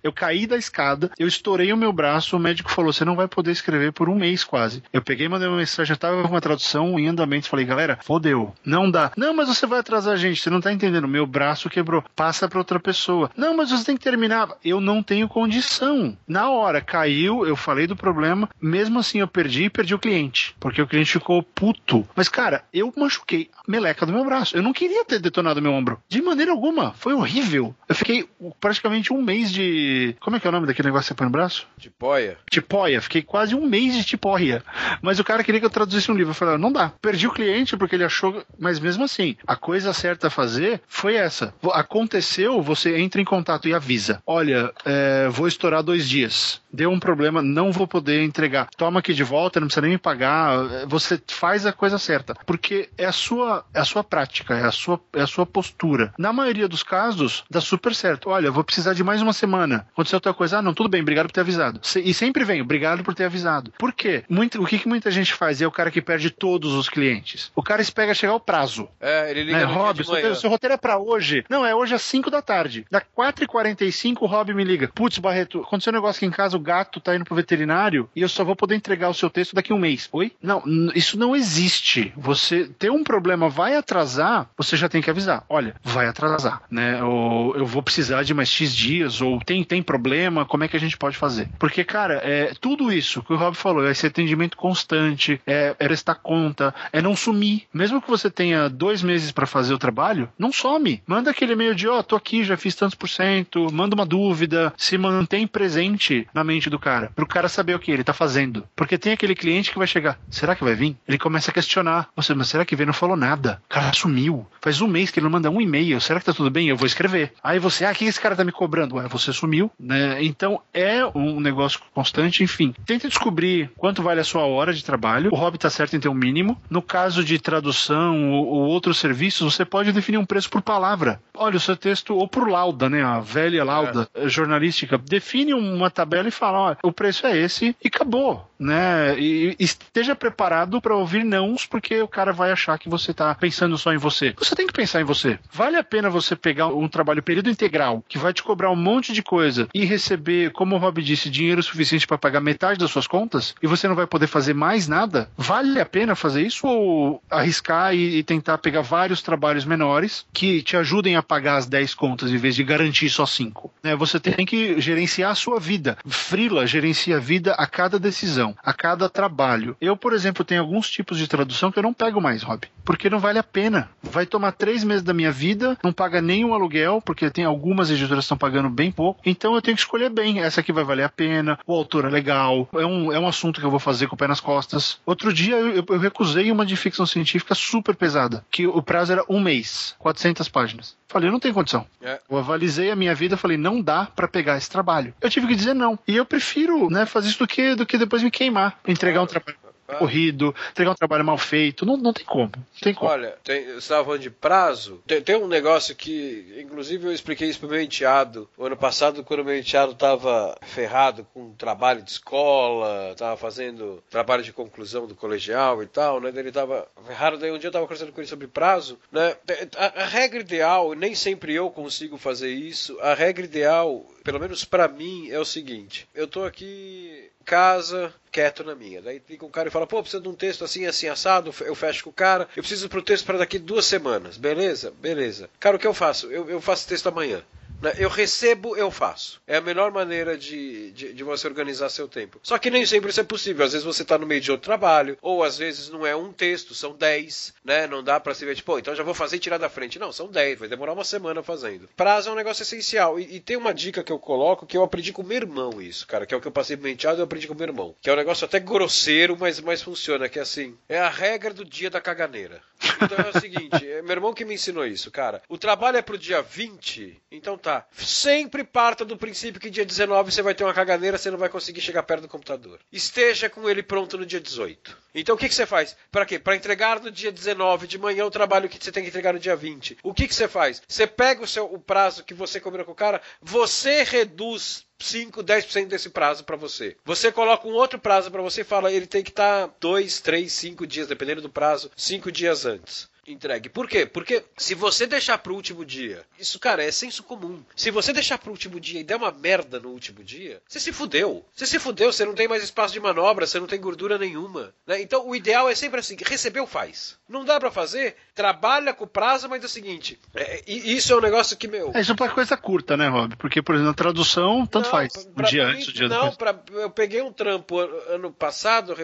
Eu caí da escada, eu estourei o meu braço, o médico falou: você não vai poder escrever por um mês quase. Eu peguei, mandei uma mensagem, já tava com uma tradução em andamento, falei, galera, fodeu, não dá. Não, mas você vai atrasar a gente, você não tá entendendo, meu braço quebrou, passa para outra pessoa. Não, mas você tem que terminar. Eu não tenho condição. Na hora, caiu, eu falei do problema, mesmo assim eu perdi e perdi o cliente, porque o cliente ficou puto. Mas, cara, eu machuquei a meleca do meu braço. Eu não queria ter detonado meu ombro. De maneira alguma. Foi horrível. Eu fiquei praticamente um mês de como é que é o nome daquele negócio que você põe no braço? Tipóia. Tipóia. Fiquei quase um mês de tipóia. Mas o cara queria que eu traduzisse um livro. Eu falei, não dá. Perdi o cliente porque ele achou. Mas mesmo assim, a coisa certa a fazer foi essa. Aconteceu, você entra em contato e avisa. Olha, é, vou estourar dois dias. Deu um problema, não vou poder entregar. Toma aqui de volta, não precisa nem me pagar. Você faz a coisa certa. Porque é a sua, é a sua prática, é a sua, é a sua postura. Na maioria dos casos, dá super certo. Olha, vou precisar de mais uma semana. Aconteceu outra coisa, ah, não, tudo bem, obrigado por ter avisado. E sempre vem, obrigado por ter avisado. Por quê? Muito, o que, que muita gente faz é o cara que perde todos os clientes. O cara espera chegar o prazo. É, ele liga né? Rob, seu, seu roteiro é pra hoje. Não, é hoje às 5 da tarde. Da 4h45 o Rob me liga. Putz, Barreto, aconteceu um negócio aqui em casa, o gato tá indo pro veterinário e eu só vou poder entregar o seu texto daqui a um mês. Oi? Não, isso não existe. Você ter um problema vai atrasar, você já tem que avisar. Olha, vai atrasar, né? Ou eu vou precisar de mais X dias, ou tem, tem problema, como é que a gente pode fazer? Porque, cara, é, tudo isso que o Rob falou, é esse atendimento constante, é, é prestar conta, é não sumir. Mesmo que você tenha dois meses para fazer o trabalho, não some. Manda aquele e-mail de, ó, oh, tô aqui, já fiz tantos por cento, manda uma dúvida, se mantém presente na mente do cara. Pro, cara saber o que ele tá fazendo. Porque tem aquele cliente que vai chegar, será que vai vir? Ele começa a questionar. Você, mas será que veio? Não falou nada. O cara sumiu. Faz um mês que ele não manda um e-mail. Será que tá tudo bem? Eu vou escrever. Aí você, ah, o que esse cara tá me cobrando? Ué, você sumiu, né? Então é um negócio constante, enfim. Tenta descobrir quanto vale a sua hora de trabalho. O hobby tá certo em ter um mínimo. No caso de tradução ou, ou outros serviços, você pode definir um preço por palavra. Olha, o seu texto, ou por lauda, né? A velha lauda é. jornalística. Define uma tabela e fala: olha, o preço é esse e acabou né? E esteja preparado para ouvir nãos, porque o cara vai achar que você tá pensando só em você. Você tem que pensar em você. Vale a pena você pegar um trabalho período integral que vai te cobrar um monte de coisa e receber, como o Rob disse, dinheiro suficiente para pagar metade das suas contas e você não vai poder fazer mais nada? Vale a pena fazer isso ou arriscar e, tentar pegar vários trabalhos menores que te ajudem a pagar as 10 contas em vez de garantir só 5? Né? Você tem que gerenciar a sua vida. Frila gerencia a vida a cada decisão a cada trabalho. Eu, por exemplo, tenho alguns tipos de tradução que eu não pego mais, Rob, porque não vale a pena. Vai tomar três meses da minha vida, não paga nenhum aluguel, porque tem algumas editoras que estão pagando bem pouco, então eu tenho que escolher bem. Essa aqui vai valer a pena, o autor é legal, é um, é um assunto que eu vou fazer com o pé nas costas. Outro dia eu, eu recusei uma de ficção científica super pesada, que o prazo era um mês, 400 páginas. Falei, não tem condição. É. Eu avalizei a minha vida, falei, não dá para pegar esse trabalho. Eu tive que dizer não. E eu prefiro, né, fazer isso do que, do que depois me queimar, entregar um trabalho ah. corrido, entregar um trabalho mal feito. Não, não tem como. Não tem como. Olha, tem, você estava falando de prazo. Tem, tem, um negócio que, inclusive, eu expliquei isso pro meu enteado. O ano passado, quando o meu enteado estava ferrado com trabalho de escola, estava fazendo trabalho de conclusão do colegial e tal, né? Ele estava ferrado. Daí um dia eu estava conversando com ele sobre prazo, né? A, a regra ideal, nem sempre eu consigo fazer isso. A regra ideal, pelo menos para mim, é o seguinte: eu estou aqui casa, quieto na minha. Daí liga um cara e fala, pô, precisa de um texto assim, assim, assado, eu fecho com o cara, eu preciso pro texto para daqui duas semanas. Beleza? Beleza. Cara, o que eu faço? Eu, eu faço texto amanhã. Né? Eu recebo, eu faço. É a melhor maneira de, de, de, você organizar seu tempo. Só que nem sempre isso é possível. Às vezes você está no meio de outro trabalho, ou às vezes não é um texto, são dez, né? Não dá para se ver, tipo, então já vou fazer e tirar da frente. Não, são dez, vai demorar uma semana fazendo. Prazo é um negócio essencial. E, e, tem uma dica que eu coloco que eu aprendi com meu irmão isso, cara, que é o que eu passei menteado e eu aprendi com meu irmão. Que é um negócio até grosseiro, mas, mas funciona, que é assim, é a regra do dia da caganeira. Então é o seguinte, *laughs* é meu irmão que me ensinou isso, cara. O trabalho é pro dia 20, então tá. Sempre parta do princípio que dia 19 você vai ter uma caganeira, você não vai conseguir chegar perto do computador. Esteja com ele pronto no dia 18. Então o que, que você faz? Para quê? Para entregar no dia 19 de manhã o trabalho que você tem que entregar no dia 20. O que, que você faz? Você pega o, seu, o prazo que você combinou com o cara, você reduz 5, 10% desse prazo para você. Você coloca um outro prazo para você e fala, ele tem que estar 2, 3, 5 dias, dependendo do prazo, 5 dias antes entregue. Por quê? Porque se você deixar pro último dia, isso, cara, é senso comum. Se você deixar pro último dia e der uma merda no último dia, você se fudeu. Você se fudeu, você não tem mais espaço de manobra, você não tem gordura nenhuma. Né? Então o ideal é sempre assim: recebeu, faz. Não dá para fazer, trabalha com o prazo, mas é o seguinte: é, isso é um negócio que, meu. É, isso é pra coisa curta, né, Rob? Porque, por exemplo, na tradução, tanto não, faz. um dia antes, um dia não, depois. Pra, eu peguei um trampo ano passado,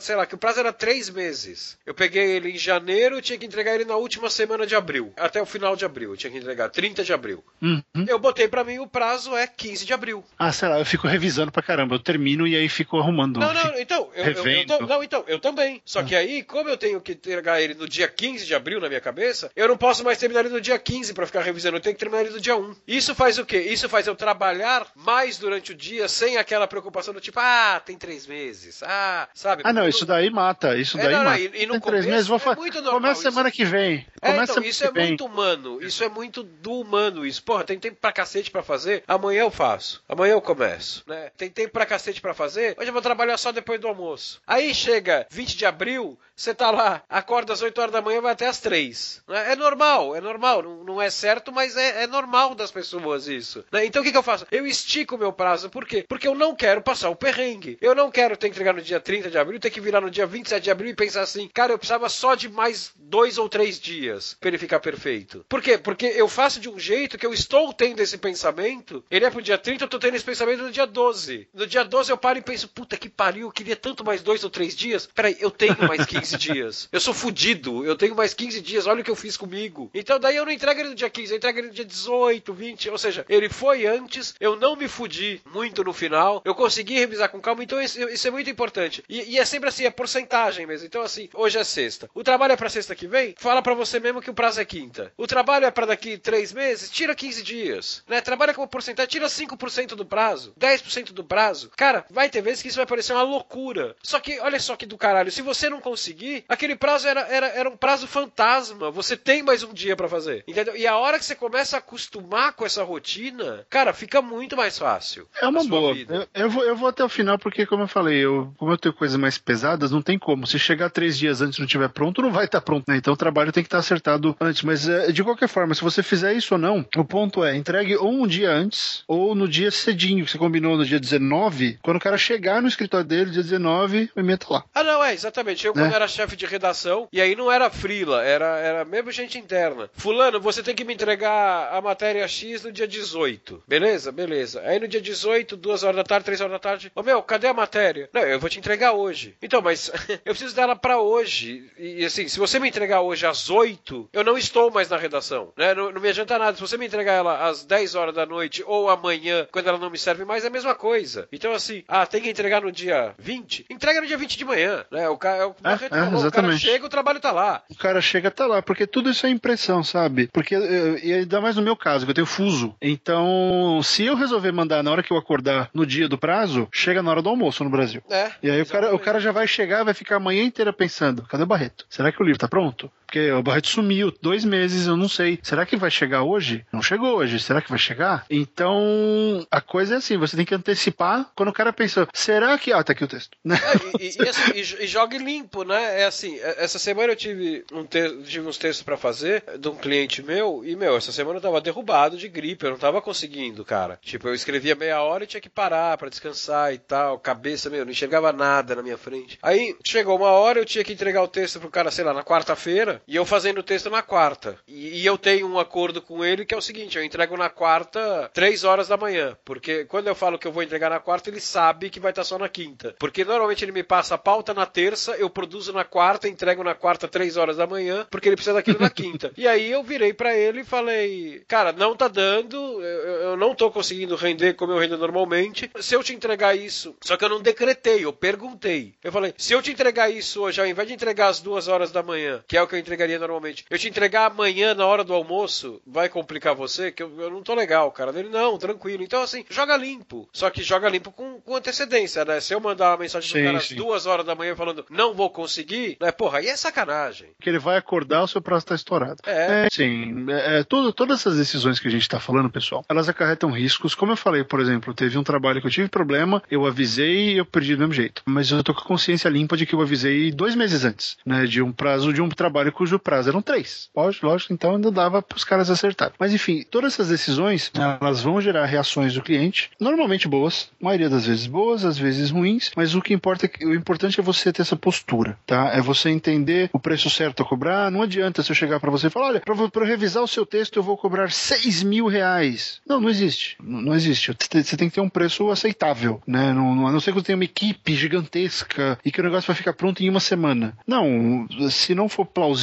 sei lá, que o prazo era três meses. Eu peguei ele em janeiro, tinha que entregar entregar ele na última semana de abril, até o final de abril. Eu tinha que entregar 30 de abril. Uhum. Eu botei para mim o prazo é 15 de abril. Ah, sei lá, eu fico revisando pra caramba. Eu termino e aí fico arrumando. Não, não, então, eu, eu, eu, não, então, eu também. Só ah. que aí, como eu tenho que entregar ele no dia 15 de abril na minha cabeça, eu não posso mais terminar ele no dia 15 para ficar revisando. Eu tenho que terminar ele no dia 1. Isso faz o quê? Isso faz eu trabalhar mais durante o dia sem aquela preocupação do tipo, ah, tem três meses. Ah, sabe? Ah, não, isso daí mata. Isso é, daí não, mata. Não, e, e no tem começo, três meses, vou é muito normal. Começa semana que vem. É, então, isso é bem. muito humano. Isso é muito do humano, isso. Porra, tem tempo pra cacete pra fazer? Amanhã eu faço. Amanhã eu começo. Né? Tem tempo pra cacete pra fazer? Hoje eu vou trabalhar só depois do almoço. Aí chega 20 de abril, você tá lá, acorda às 8 horas da manhã vai até às 3. Né? É normal, é normal. Não, não é certo, mas é, é, normal das pessoas isso. Né? Então o que, que eu faço? Eu estico o meu prazo. Por quê? Porque eu não quero passar o perrengue. Eu não quero ter que entregar no dia 30 de abril, ter que virar no dia 27 de abril e pensar assim, cara, eu precisava só de mais dois ou três dias para ele ficar perfeito. Por quê? Porque eu faço de um jeito que eu estou tendo esse pensamento. Ele é pro dia 30, eu tô tendo esse pensamento no dia 12. No dia 12 eu paro e penso, puta que pariu, eu queria tanto mais dois ou três dias. Peraí, eu tenho mais 15 *laughs* dias. Eu sou fudido, eu tenho mais 15 dias, olha o que eu fiz comigo. Então daí eu não entrego ele no dia 15, eu entrego ele no dia 18, 20. Ou seja, ele foi antes, eu não me fudi muito no final, eu consegui revisar com calma, então isso, isso é muito importante. E, e, é sempre assim, é porcentagem mesmo. Então assim, hoje é sexta. O trabalho é pra sexta que vem? Fala para você mesmo que o prazo é quinta. O trabalho é para daqui três meses? Tira 15 dias. Né? Trabalha com porcentagem, tira 5% do prazo, 10% do prazo. Cara, vai ter vezes que isso vai parecer uma loucura. Só que, olha só que do caralho, se você não conseguir, aquele prazo era, era, era um prazo fantasma. Você tem mais um dia para fazer. Entendeu? E a hora que você começa a acostumar com essa rotina, cara, fica muito mais fácil. É uma boa. Eu, eu, vou, eu vou até o final, porque, como eu falei, eu, como eu tenho coisas mais pesadas, não tem como. Se chegar três dias antes e não estiver pronto, não vai estar pronto, né? Então trabalho tem que estar acertado antes. Mas é, de qualquer forma, se você fizer isso ou não, o ponto é entregue ou um dia antes, ou no dia cedinho, que você combinou no dia 19, quando o cara chegar no escritório dele, dia 19, o e-mail tá lá. Ah, não, é, exatamente. Eu, quando era chefe de redação, e aí não era frila, era, era mesmo gente interna. Fulano, você tem que me entregar a matéria X no dia 18. Beleza? Beleza. Aí no dia 18, duas horas da tarde, três horas da tarde. Ô meu, cadê a matéria? Não, eu vou te entregar hoje. Então, mas *laughs* eu preciso dela para hoje. E assim, se você me entregar hoje às 8, eu não estou mais na redação. Né? Não, não me adianta nada. Se você me entregar ela às 10 horas da noite ou amanhã, quando ela não me serve mais, é a mesma coisa. Então, assim, ah, tem que entregar no dia 20? Entrega no dia 20 de manhã. Né? O, cara, o, é, é, o cara chega, o trabalho tá lá. O cara chega, tá lá. Porque tudo isso é impressão, sabe? Porque, e ainda mais no meu caso, que eu tenho fuso. Então, se eu resolver mandar na hora que eu acordar no dia do prazo, chega na hora do almoço no Brasil. É. E aí o cara, o cara já vai chegar, vai ficar a manhã inteira pensando: cadê o Barreto? Será que o livro tá pronto? Porque o Barreto sumiu dois meses, eu não sei. Será que vai chegar hoje? Não chegou hoje. Será que vai chegar? Então, a coisa é assim: você tem que antecipar quando o cara pensa, será que. Ah, tá aqui o texto. É, e, e, assim, e, jogue limpo, né? É assim, é, essa semana eu tive, um te tive uns textos para fazer de um cliente meu, e, meu, essa semana eu tava derrubado de gripe, eu não tava conseguindo, cara. Tipo, eu escrevia meia hora e tinha que parar para descansar e tal, cabeça, meu, não enxergava nada na minha frente. Aí, chegou uma hora, eu tinha que entregar o texto pro cara, sei lá, na quarta-feira, e eu fazendo o texto na quarta. E, e, eu tenho um acordo com ele que é o seguinte: eu entrego na quarta, três horas da manhã. Porque quando eu falo que eu vou entregar na quarta, ele sabe que vai estar só na quinta. Porque normalmente ele me passa a pauta na terça, eu produzo na quarta, entrego na quarta, três horas da manhã, porque ele precisa daquilo na *laughs* quinta. E aí eu virei para ele e falei: Cara, não tá dando, eu, eu não tô conseguindo render como eu rendo normalmente. Se eu te entregar isso, só que eu não decretei, eu perguntei. Eu falei: Se eu te entregar isso hoje, ao invés de entregar às duas horas da manhã, que é o que eu entregaria normalmente. Eu te entregar amanhã na hora do almoço, vai complicar você? Que eu, eu não tô legal, cara. Ele, não, tranquilo. Então, assim, joga limpo. Só que joga limpo com, com antecedência, né? Se eu mandar uma mensagem sim, pro cara às duas horas da manhã falando, não vou conseguir, né? Porra, aí é sacanagem. Que ele vai acordar, o seu prazo tá estourado. É. é sim, é, é, todas essas decisões que a gente tá falando, pessoal, elas acarretam riscos. Como eu falei, por exemplo, teve um trabalho que eu tive problema, eu avisei e eu perdi do mesmo jeito. Mas eu tô com a consciência limpa de que eu avisei dois meses antes, né? De um prazo de um trabalho cujo prazo eram três. Lógico, lógico, então ainda dava para os caras acertarem. Mas enfim, todas essas decisões, elas vão gerar reações do cliente, normalmente boas, maioria das vezes boas, às vezes ruins, mas o que importa, o importante é você ter essa postura, tá? É você entender o preço certo a cobrar. Não adianta se eu chegar para você e falar, olha, para revisar o seu texto eu vou cobrar seis mil reais. Não, não existe. Não, não existe. Você tem que ter um preço aceitável, né? Não, não, a não ser que você tenha uma equipe gigantesca e que o negócio vai ficar pronto em uma semana. Não, se não for plausível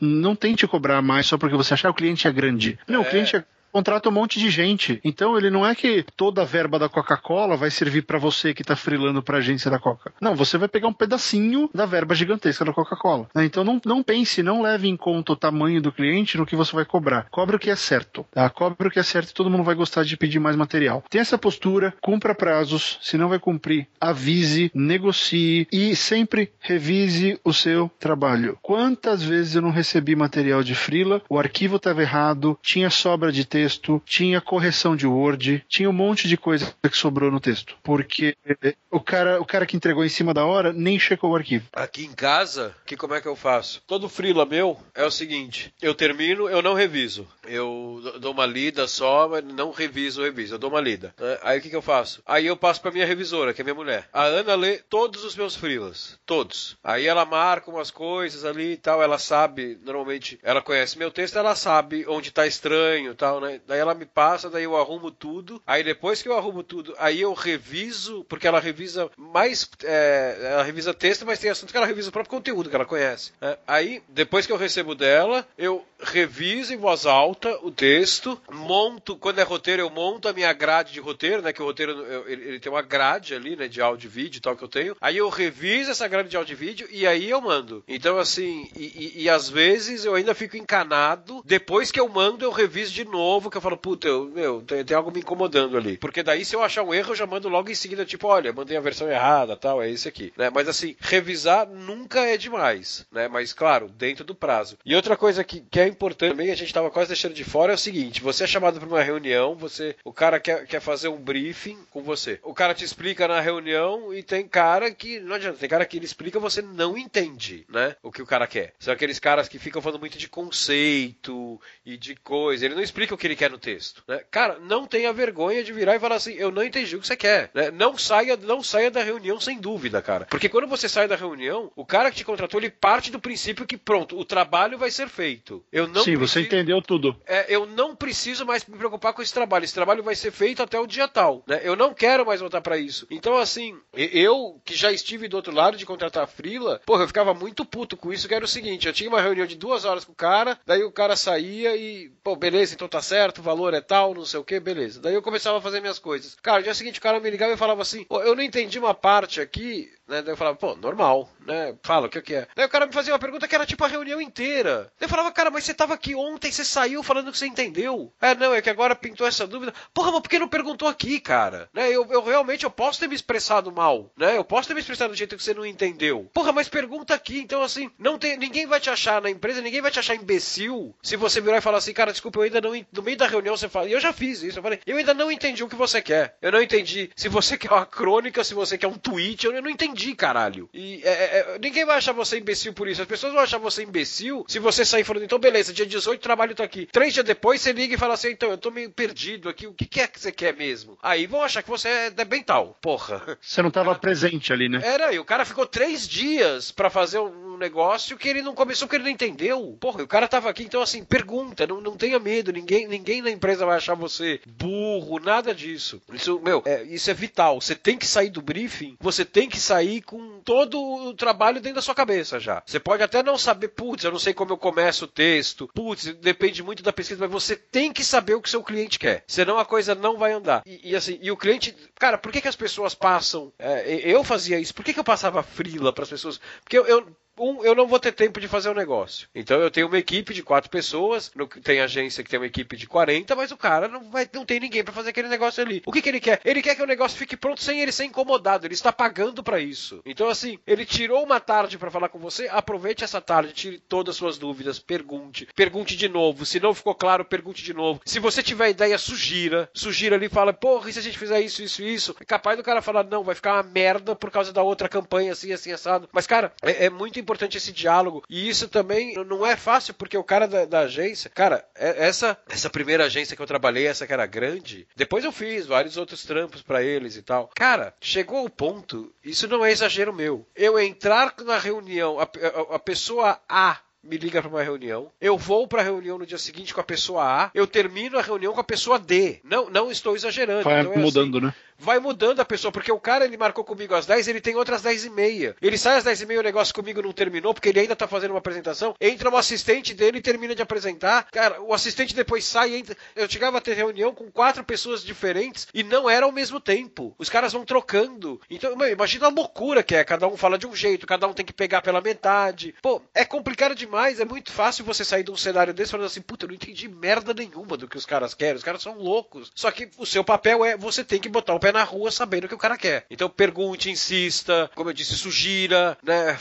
não tente cobrar mais só porque você achar que o cliente é grande. Não, é. o cliente é contrata um monte de gente. Então ele não é que toda a verba da Coca-Cola vai servir para você que tá frilando pra agência da Coca. Não, você vai pegar um pedacinho da verba gigantesca da Coca-Cola. Né? Então não, não pense, não leve em conta o tamanho do cliente no que você vai cobrar. Cobre o que é certo. Tá? Cobre o que é certo e todo mundo vai gostar de pedir mais material. Tem essa postura, cumpra prazos. Se não vai cumprir, avise, negocie e sempre revise o seu trabalho. Quantas vezes eu não recebi material de frila, o arquivo estava errado, tinha sobra de texto texto, tinha correção de Word, tinha um monte de coisa que sobrou no texto. Porque o cara, o cara que entregou em cima da hora nem checou o arquivo. Aqui em casa, que como é que eu faço? Todo frila meu é o seguinte: eu termino, eu não reviso. Eu dou uma lida só, mas não reviso, reviso. Eu dou uma lida. Né? Aí o que, que eu faço? Aí eu passo pra minha revisora, que é minha mulher. A Ana lê todos os meus frilas. Todos. Aí ela marca umas coisas ali e tal. Ela sabe, normalmente, ela conhece meu texto, ela sabe onde tá estranho e tal, né? Daí ela me passa, daí eu arrumo tudo. Aí depois que eu arrumo tudo, aí eu reviso, porque ela revisa mais. É, ela revisa texto, mas tem assunto que ela revisa o próprio conteúdo que ela conhece. Né? Aí, depois que eu recebo dela, eu reviso em voz alta o texto, monto, quando é roteiro, eu monto a minha grade de roteiro, né? Que o roteiro eu, ele, ele, tem uma grade ali, né? De áudio e vídeo e tal que eu tenho. Aí eu reviso essa grade de áudio e vídeo e aí eu mando. Então, assim, e, e, e às vezes eu ainda fico encanado. Depois que eu mando, eu reviso de novo, que eu falo, puta, eu, meu, tem, tem, algo me incomodando ali. Porque daí, se eu achar um erro, eu já mando logo em seguida, tipo, olha, mandei a versão errada tal, é esse aqui. Né? Mas assim, revisar nunca é demais, né? Mas claro, dentro do prazo. E outra coisa que, que é importante também, a gente tava quase deixando de fora, é o seguinte: você é chamado para uma reunião, você. O cara quer, quer fazer um briefing com você. O cara te explica na reunião e tem cara que. Não adianta, tem cara que ele explica você não entende, né? O que o cara quer. São aqueles caras que ficam falando muito de conceito e de coisa. Ele não explica o que ele quer no texto. Né? Cara, não tenha vergonha de virar e falar assim: eu não entendi o que você quer. Né? Não saia, não saia da reunião sem dúvida, cara. Porque quando você sai da reunião, o cara que te contratou, ele parte do princípio que, pronto, o trabalho vai ser feito. Eu não Sim, preciso, você entendeu tudo. É, eu não preciso mais me preocupar com esse trabalho. Esse trabalho vai ser feito até o dia tal. Né? Eu não quero mais voltar para isso. Então, assim, eu que já estive do outro lado de contratar frila, porra, eu ficava muito puto com isso, que era o seguinte: eu tinha uma reunião de duas horas com o cara, daí o cara saía e, pô, beleza, então tá certo, o valor é tal, não sei o que, beleza. Daí eu começava a fazer minhas coisas. Cara, no dia seguinte o cara me ligava e falava assim: eu não entendi uma parte aqui, né? Daí eu falava, pô, normal, né? Fala, o que, que é? Daí o cara me fazia uma pergunta que era tipo a reunião inteira. Daí eu falava, cara, mas você tava aqui ontem, você saiu falando que você entendeu. É, não, é que agora pintou essa dúvida. Porra, mas por que não perguntou aqui, cara? Né? Eu, eu realmente eu posso ter me expressado mal, né? Eu posso ter me expressado do jeito que você não entendeu. Porra, mas pergunta aqui. Então, assim, não tem, ninguém vai te achar na empresa, ninguém vai te achar imbecil se você virar e falar assim, cara, desculpa, eu ainda não. No meio da reunião você fala. E eu já fiz isso. Eu falei, eu ainda não entendi o que você quer. Eu não entendi se você *laughs* quer uma crônica, se você quer um tweet. Eu não entendi, cara caralho. E é, é, é, ninguém vai achar você imbecil por isso. As pessoas vão achar você imbecil se você sair falando, então beleza, dia 18 trabalho tá aqui. Três dias depois você liga e fala assim, então eu tô meio perdido aqui, o que, que é que você quer mesmo? Aí vão achar que você é debental, porra. Você não tava presente ali, né? Era, e o cara ficou três dias para fazer um negócio que ele não começou porque ele não entendeu. Porra, o cara tava aqui, então assim, pergunta, não, não tenha medo, ninguém, ninguém na empresa vai achar você burro, nada disso. Isso, meu, é, isso é vital. Você tem que sair do briefing, você tem que sair com todo o trabalho dentro da sua cabeça já. Você pode até não saber, putz, eu não sei como eu começo o texto, putz, depende muito da pesquisa, mas você tem que saber o que seu cliente quer. Senão a coisa não vai andar. E, e assim, e o cliente, cara, por que, que as pessoas passam? É, eu fazia isso, por que, que eu passava frila para as pessoas? Porque eu, eu um, eu não vou ter tempo de fazer o um negócio. Então eu tenho uma equipe de quatro pessoas, no, tem agência que tem uma equipe de 40, mas o cara não, vai, não tem ninguém para fazer aquele negócio ali. O que, que ele quer? Ele quer que o negócio fique pronto sem ele ser incomodado. Ele está pagando para isso. Então, assim, ele tirou uma tarde para falar com você, aproveite essa tarde, tire todas as suas dúvidas, pergunte, pergunte de novo. Se não ficou claro, pergunte de novo. Se você tiver ideia, sugira. Sugira ali, fala, porra, e se a gente fizer isso, isso, isso? É capaz do cara falar, não, vai ficar uma merda por causa da outra campanha, assim, assim, assado. Mas, cara, é, é muito importante esse diálogo. E isso também não é fácil, porque o cara da, da, agência, cara, é, essa, essa primeira agência que eu trabalhei, essa que era grande, depois eu fiz vários outros trampos para eles e tal. Cara, chegou ao ponto, isso não é exagero meu. Eu entrar na reunião, a, a, a pessoa A me liga para uma reunião, eu vou para a reunião no dia seguinte com a pessoa A, eu termino a reunião com a pessoa D. Não, não estou exagerando. Vai então é mudando, assim. né? Vai mudando a pessoa, porque o cara ele marcou comigo às 10, ele tem outras 10 e meia. Ele sai às 10 e meia, o negócio comigo não terminou, porque ele ainda tá fazendo uma apresentação. Entra um assistente dele e termina de apresentar. Cara, o assistente depois sai entra. Eu chegava a ter reunião com quatro pessoas diferentes e não era ao mesmo tempo. Os caras vão trocando. Então, imagina a loucura que é. Cada um fala de um jeito, cada um tem que pegar pela metade. Pô, é complicado demais. É muito fácil você sair de um cenário desse falando assim, puta, eu não entendi merda nenhuma do que os caras querem. Os caras são loucos. Só que o seu papel é você tem que botar o pé na rua sabendo o que o cara quer. Então pergunte, insista, como eu disse, sugira, né?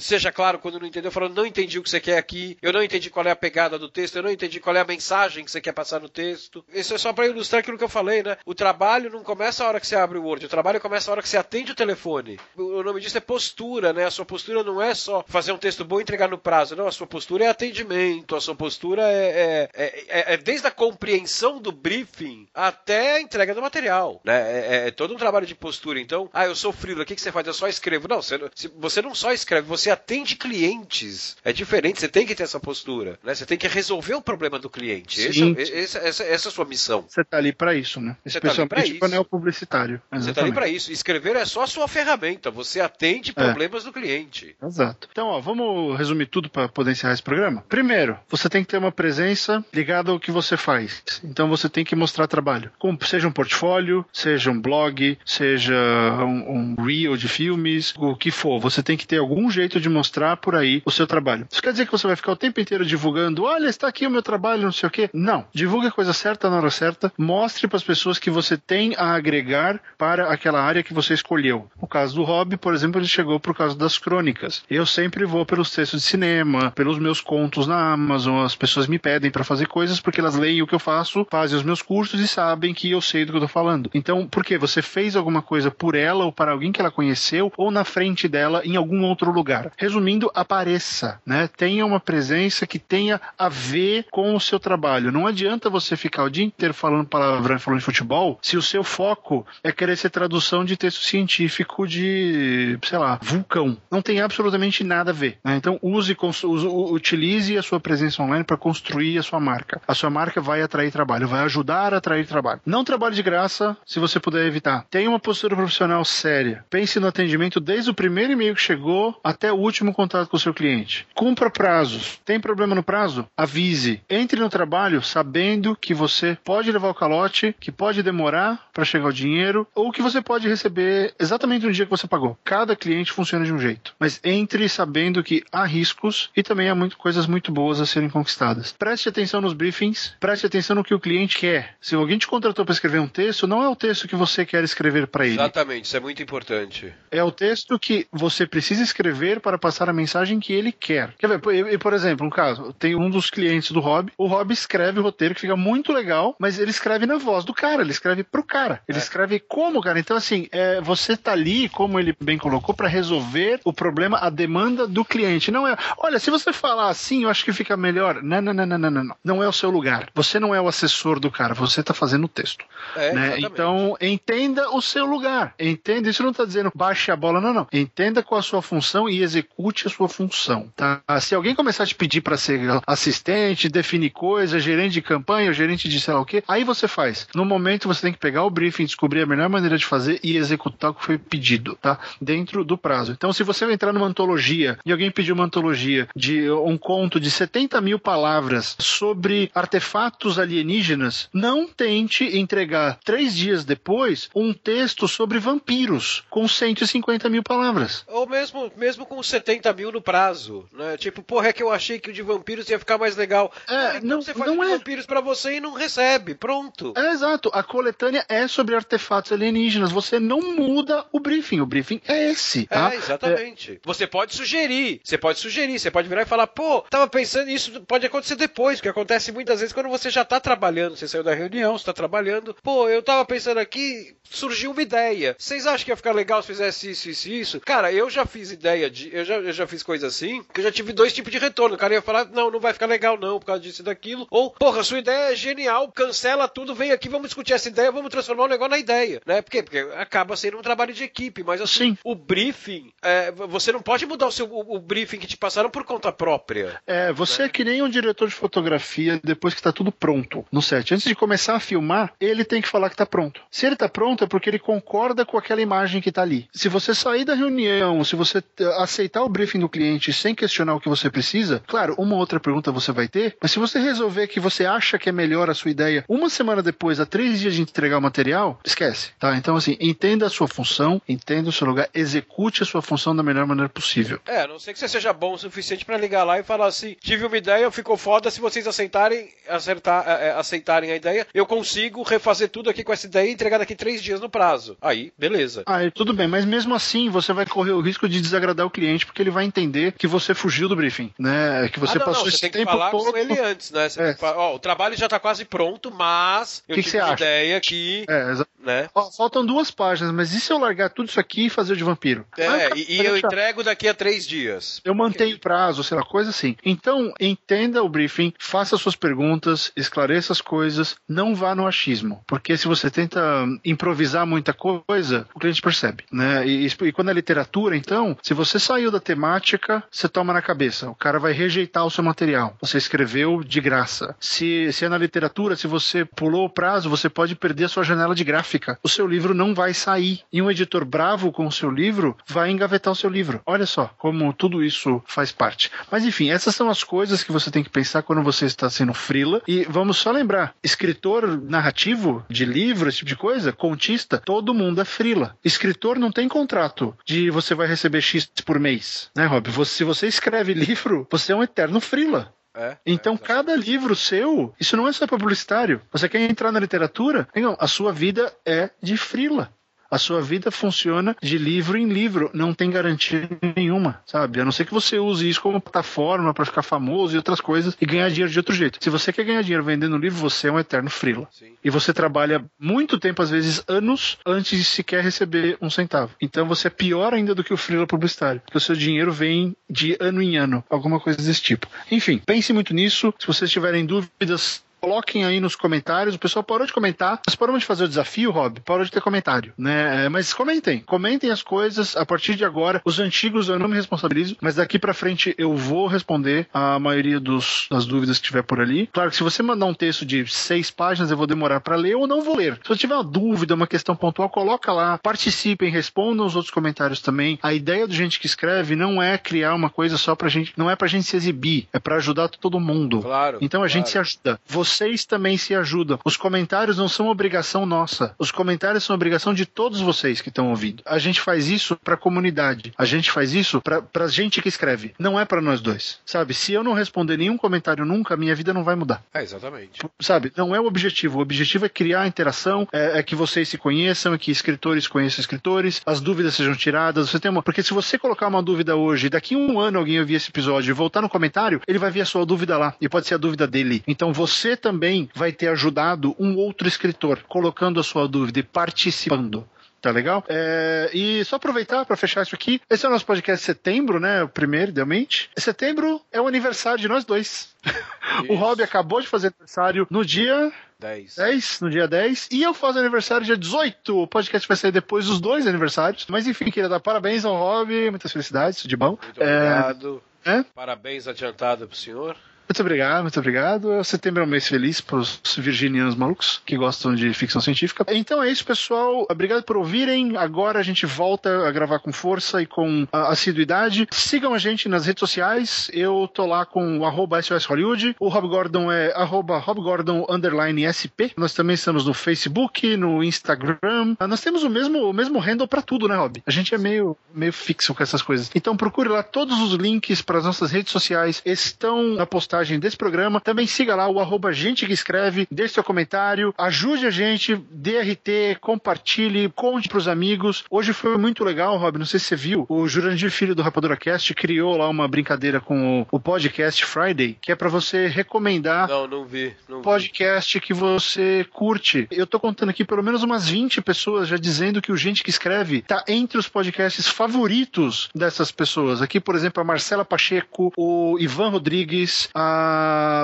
Seja claro quando não entendeu, falando, não entendi o que você quer aqui, eu não entendi qual é a pegada do texto, eu não entendi qual é a mensagem que você quer passar no texto. Isso é só para ilustrar aquilo que eu falei, né? O trabalho não começa a hora que você abre o Word, o trabalho começa a hora que você atende o telefone. O nome disso é postura, né? A sua postura não é só fazer um texto bom e entregar no prazo, não. A sua postura é atendimento, a sua postura é, é, é, é desde a compreensão do briefing até a entrega do material, né? É, é, todo um trabalho de postura. Então, ah, eu sou freelancer, o que, que você faz? Eu só escrevo. Não, você, você não só escreve, você atende clientes. É diferente, você tem que ter essa postura, né? Você tem que resolver o problema do cliente. Esse, esse, essa, essa é a sua missão. Você tá ali para isso, né? Tá ali pra isso. anel publicitário. Exatamente. Você tá ali para isso. Escrever é só a sua ferramenta. Você atende é. problemas do cliente. Exato. Então, ó, vamos resumir tudo para poder encerrar esse programa? Primeiro, você tem que ter uma presença ligada ao que você faz. Então você tem que mostrar trabalho. Como, seja um portfólio, seja um blog, seja um, um reel de filmes, o que for. Você tem que ter algum jeito de mostrar por aí o seu trabalho. Isso quer dizer que você vai ficar o tempo inteiro divulgando, olha, está aqui o meu trabalho, não sei o quê. Não. Divulgue a coisa certa na hora certa. Mostre para as pessoas que você tem a agregar para aquela área que você escolheu. No caso do hobby, por exemplo, ele chegou por causa das crônicas. Eu sempre vou pelos textos de cinema, pelos meus contos na Amazon, as pessoas me pedem para fazer coisas porque elas leem o que eu faço, fazem os meus cursos e sabem que eu sei do que eu tô falando. Então, por quê? Você fez alguma coisa por ela ou para alguém que ela conheceu ou na frente dela em algum outro lugar. Resumindo, apareça, né? Tenha uma presença que tenha a ver com o seu trabalho. Não adianta você ficar o dia inteiro falando palavrão e falando de futebol se o seu foco é querer ser tradução de texto científico de, sei lá, vulcão. Não tem absolutamente nada a ver. Né? Então, use, use, utilize a sua presença online para construir a sua marca. A sua marca vai atrair trabalho, vai ajudar a atrair trabalho. Não trabalhe de graça se você puder evitar. Tenha uma postura profissional séria. Pense no atendimento desde o primeiro e-mail que chegou até o último contato com o seu cliente. Cumpra prazos. Tem problema no prazo? Avise. Entre no trabalho sabendo que você pode levar o calote, que pode demorar para chegar o dinheiro ou que você pode receber exatamente no dia que você pagou. Cada cliente funciona de um jeito. Mas entre sabendo que há riscos e também há muito, coisas muito boas a serem conquistadas. Preste atenção nos briefings, preste atenção no que o cliente quer. Se alguém te contratou para escrever um texto, não é o texto que você quer escrever para ele. Exatamente, isso é muito importante. É o texto que você precisa escrever para passar a mensagem que ele quer. Quer ver? Por, por exemplo, um caso, tem um dos clientes do Hobby, o Hobby escreve o roteiro que fica muito legal, mas ele escreve na voz do cara, ele escreve pro cara. Ele é. escreve como, cara. Então, assim, é, você tá ali, como ele bem colocou, para resolver o problema, a demanda do cliente. Não é, olha, se você falar assim, eu acho que fica melhor. Não, não, não, não, não, não. Não é o seu lugar. Você não é o assessor do cara, você tá fazendo o texto. É, né? Então, entenda o seu lugar. Entenda, isso não tá dizendo baixe a bola, não, não. Entenda qual a sua função e execute a sua função, tá? Se alguém começar a te pedir para ser assistente, definir coisas, gerente de campanha, gerente de sei lá o quê, aí você faz. No momento você tem que pegar o briefing, descobrir a melhor maneira de fazer e executar o que foi pedido, tá? Dentro do prazo. Então, se você entrar numa antologia e alguém pediu uma antologia de um conto de 70 mil palavras sobre artefatos alienígenas, não tente entregar três dias depois um texto sobre vampiros com 150 mil palavras. Ou mesmo, mesmo com 70 mil no prazo, né? Tipo, porra, é que eu achei que o de vampiros ia ficar mais legal. É, então não, você faz não é. vampiros para você e não recebe, pronto. É, exato. A coletânea é sobre artefatos alienígenas. Você não muda o briefing. O briefing é esse, tá? É, exatamente. É... Você pode sugerir, você pode sugerir, você pode virar e falar, pô, tava pensando isso pode acontecer depois, que acontece muitas vezes quando você já tá trabalhando, você saiu da reunião, você tá trabalhando, pô, eu tava pensando aqui, surgiu uma ideia. Vocês acham que ia ficar legal se fizesse isso, isso e isso? Cara, eu já fiz ideia de. Eu já, eu já fiz coisa assim, que eu já tive dois tipos de retorno. O cara ia falar, não, não vai ficar legal, não, por causa disso e daquilo. Ou, porra, sua ideia é genial, cancela tudo, vem aqui, vamos discutir essa ideia, vamos transformar o negócio na ideia. Né? Por quê? Porque acaba sendo um trabalho de equipe, mas assim, Sim. o briefing, é, você não pode mudar o seu o, o, briefing que te passaram por conta própria. É, você né? é que nem um diretor de fotografia depois que tá tudo pronto no set. Antes de começar a filmar, ele tem que falar que tá pronto. Se ele tá pronto, é porque ele concorda com aquela imagem que tá ali. Se você sair da reunião, se você aceitar o briefing do cliente sem questionar o que você precisa, claro, uma outra pergunta você vai ter, mas se você resolver que você acha que é melhor a sua ideia uma semana depois, a três dias de entregar o material, esquece, tá? Então, assim, entenda a sua função, entenda o seu lugar, execute a sua função da melhor maneira possível. É, não sei que você seja bom o suficiente para ligar lá e falar assim: tive uma ideia, ficou foda, se vocês aceitarem, acertar, é, é, aceitarem a ideia, eu consigo refazer tudo aqui com essa ideia e entregar entregar daqui três dias no prazo. Aí, beleza. Ah, tudo bem, mas mesmo assim você vai correr o risco de desagradar o cliente, porque ele vai entender que você fugiu do briefing, né? Que você ah, não, passou não, esse você tem que tempo falar todo. com ele antes, né? É. tem que falar, ó, o trabalho já tá quase pronto, mas eu Que que tive você uma acha? ideia que, É, exa- né? Ó, faltam duas páginas, mas e se eu largar tudo isso aqui e fazer o de vampiro? Ah, É, cara, e, e eu deixar. entrego daqui a três dias. Eu mantenho prazo, sei lá, coisa assim. Então, entenda o briefing, faça suas perguntas, esclareça as coisas, não vá no achismo. Porque se você tenta improvisar muita coisa, o cliente percebe, né? E, e quando é literatura, então, se você saiu da temática, você toma na cabeça. O cara vai rejeitar o seu material. Você escreveu de graça. Se, se é na literatura, se você pulou o prazo, você pode perder a sua janela de gráfica. O seu livro não vai sair. E um editor bravo com o seu livro vai engavetar o seu livro. Olha só como tudo isso faz parte. Mas enfim, essas são as coisas que você tem que pensar quando você está sendo frila. E vamos só lembrar: escritor narrativo de livro, esse tipo de coisa, contista, todo mundo é frila. Escritor não tem contrato de você vai receber X por mês, né, Rob? Você- se você escreve livro, você é um eterno frila. É, Então, é, cada livro seu, isso não é só publicitário. Você quer entrar na literatura? Não, a sua vida é de frila. A sua vida funciona de livro em livro, não tem garantia nenhuma, sabe? A não ser que você use isso como plataforma para ficar famoso e outras coisas e ganhar dinheiro de outro jeito. Se você quer ganhar dinheiro vendendo livro, você é um eterno frila. Sim. E você trabalha muito tempo, às vezes anos, antes de sequer receber um centavo. Então você é pior ainda do que o freela publicitário, porque o seu dinheiro vem de ano em ano, alguma coisa desse tipo. Enfim, pense muito nisso. Se vocês tiverem dúvidas, Coloquem aí nos comentários. O pessoal parou de comentar. Nós paramos de fazer o desafio, Rob. Parou de ter comentário, né? É, Mas comentem. Comentem as coisas. A partir de agora, os antigos eu não me responsabilizo, mas daqui pra frente eu vou responder a maioria dos, das dúvidas que tiver por ali. Claro que se você mandar um texto de seis páginas, eu vou demorar pra ler ou não vou ler. Se você tiver uma dúvida, uma questão pontual, coloca lá. Participem, respondam os outros comentários também. A ideia do gente que escreve não é criar uma coisa só pra gente, não é pra gente se exibir, é pra ajudar todo mundo. Claro. Então a claro. gente se ajuda. Vocês também se ajudam. Os comentários não são obrigação nossa. Os comentários são obrigação de todos vocês que estão ouvindo. A gente faz isso pra comunidade. A gente faz isso pra, pra gente que escreve. Não é pra nós dois. Sabe? Se eu não responder nenhum comentário nunca, minha vida não vai mudar. É, exatamente. Sabe? Não é o objetivo. O objetivo é criar interação, é, é que vocês se conheçam, é que escritores conheçam escritores, as dúvidas sejam tiradas. Você tem uma... Porque se você colocar uma dúvida hoje, e daqui a um ano alguém ouvir esse episódio e voltar no comentário, ele vai ver a sua dúvida lá. E pode ser a dúvida dele. Então você também vai ter ajudado um outro escritor, colocando a sua dúvida e participando. Tá legal? É, e só aproveitar para fechar isso aqui. Esse é o nosso podcast de setembro, né? O primeiro, idealmente. Setembro é o aniversário de nós dois. *laughs* o. Rob acabou de fazer aniversário no dia 10. 10, no dia 10, e eu faço aniversário dia 18. O podcast vai sair depois dos dois aniversários. Mas enfim, queria dar parabéns ao Rob, muitas felicidades, tudo de bom. Muito É, obrigado. é? Parabéns adiantado pro senhor. Muito obrigado, muito obrigado. Setembro é um mês feliz para os virginianos malucos que gostam de ficção científica. Então é isso, pessoal. Obrigado por ouvirem. Agora a gente volta a gravar com força e com assiduidade. Sigam a gente nas redes sociais. Eu tô lá com o SOS Hollywood. O Rob Gordon é arroba Rob Gordon underline SP. Nós também estamos no Facebook, no Instagram. Ah, Nós temos o mesmo, o mesmo handle para tudo, né, Rob? A gente é meio, meio fixo com essas coisas. Então procure lá todos os links para as nossas redes sociais estão na postagem desse programa. Também siga lá o arroba gente que escreve, deixe seu comentário, ajude a gente, dê RT, compartilhe, conte pros amigos. Hoje foi muito legal, Rob, não sei se você viu, o Jurandir Filho do Rapadura Cast criou lá uma brincadeira com o, Podcast Friday, que é para você recomendar Não, não vi. Não vi. podcast que você curte. Eu tô contando aqui pelo menos umas 20 pessoas já dizendo que o Gente que Escreve tá entre os podcasts favoritos dessas pessoas. Aqui, por exemplo, a Marcela Pacheco, o Ivan Rodrigues, a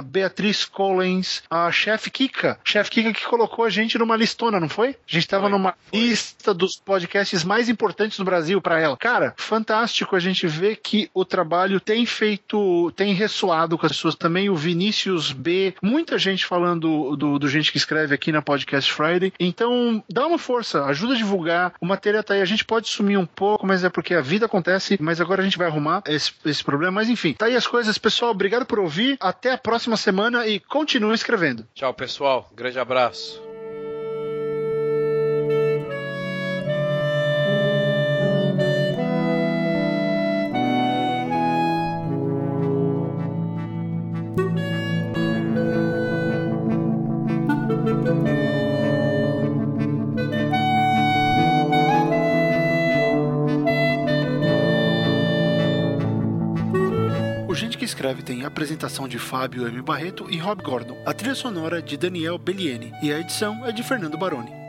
Beatriz Collins, a Chef Kika. Chef Kika que colocou a gente numa listona, não foi? A gente tava Foi, numa foi. lista dos podcasts mais importantes do Brasil para ela. Cara, fantástico a gente ver que o trabalho tem feito, tem ressoado com as pessoas também. O Vinícius B, muita gente falando do, do gente que escreve aqui na Podcast Friday. Então, dá uma força, ajuda a divulgar. O material tá aí. A gente pode sumir um pouco, mas é porque a vida acontece. Mas agora a gente vai arrumar esse, esse problema. Mas enfim, tá aí as coisas, pessoal. Obrigado por ouvir. Até a próxima semana e continue escrevendo. Tchau, pessoal. Grande abraço. Apresentação de Fábio M. Barreto e Rob Gordon. A trilha sonora de Daniel Bellieni e a edição é de Fernando Baroni.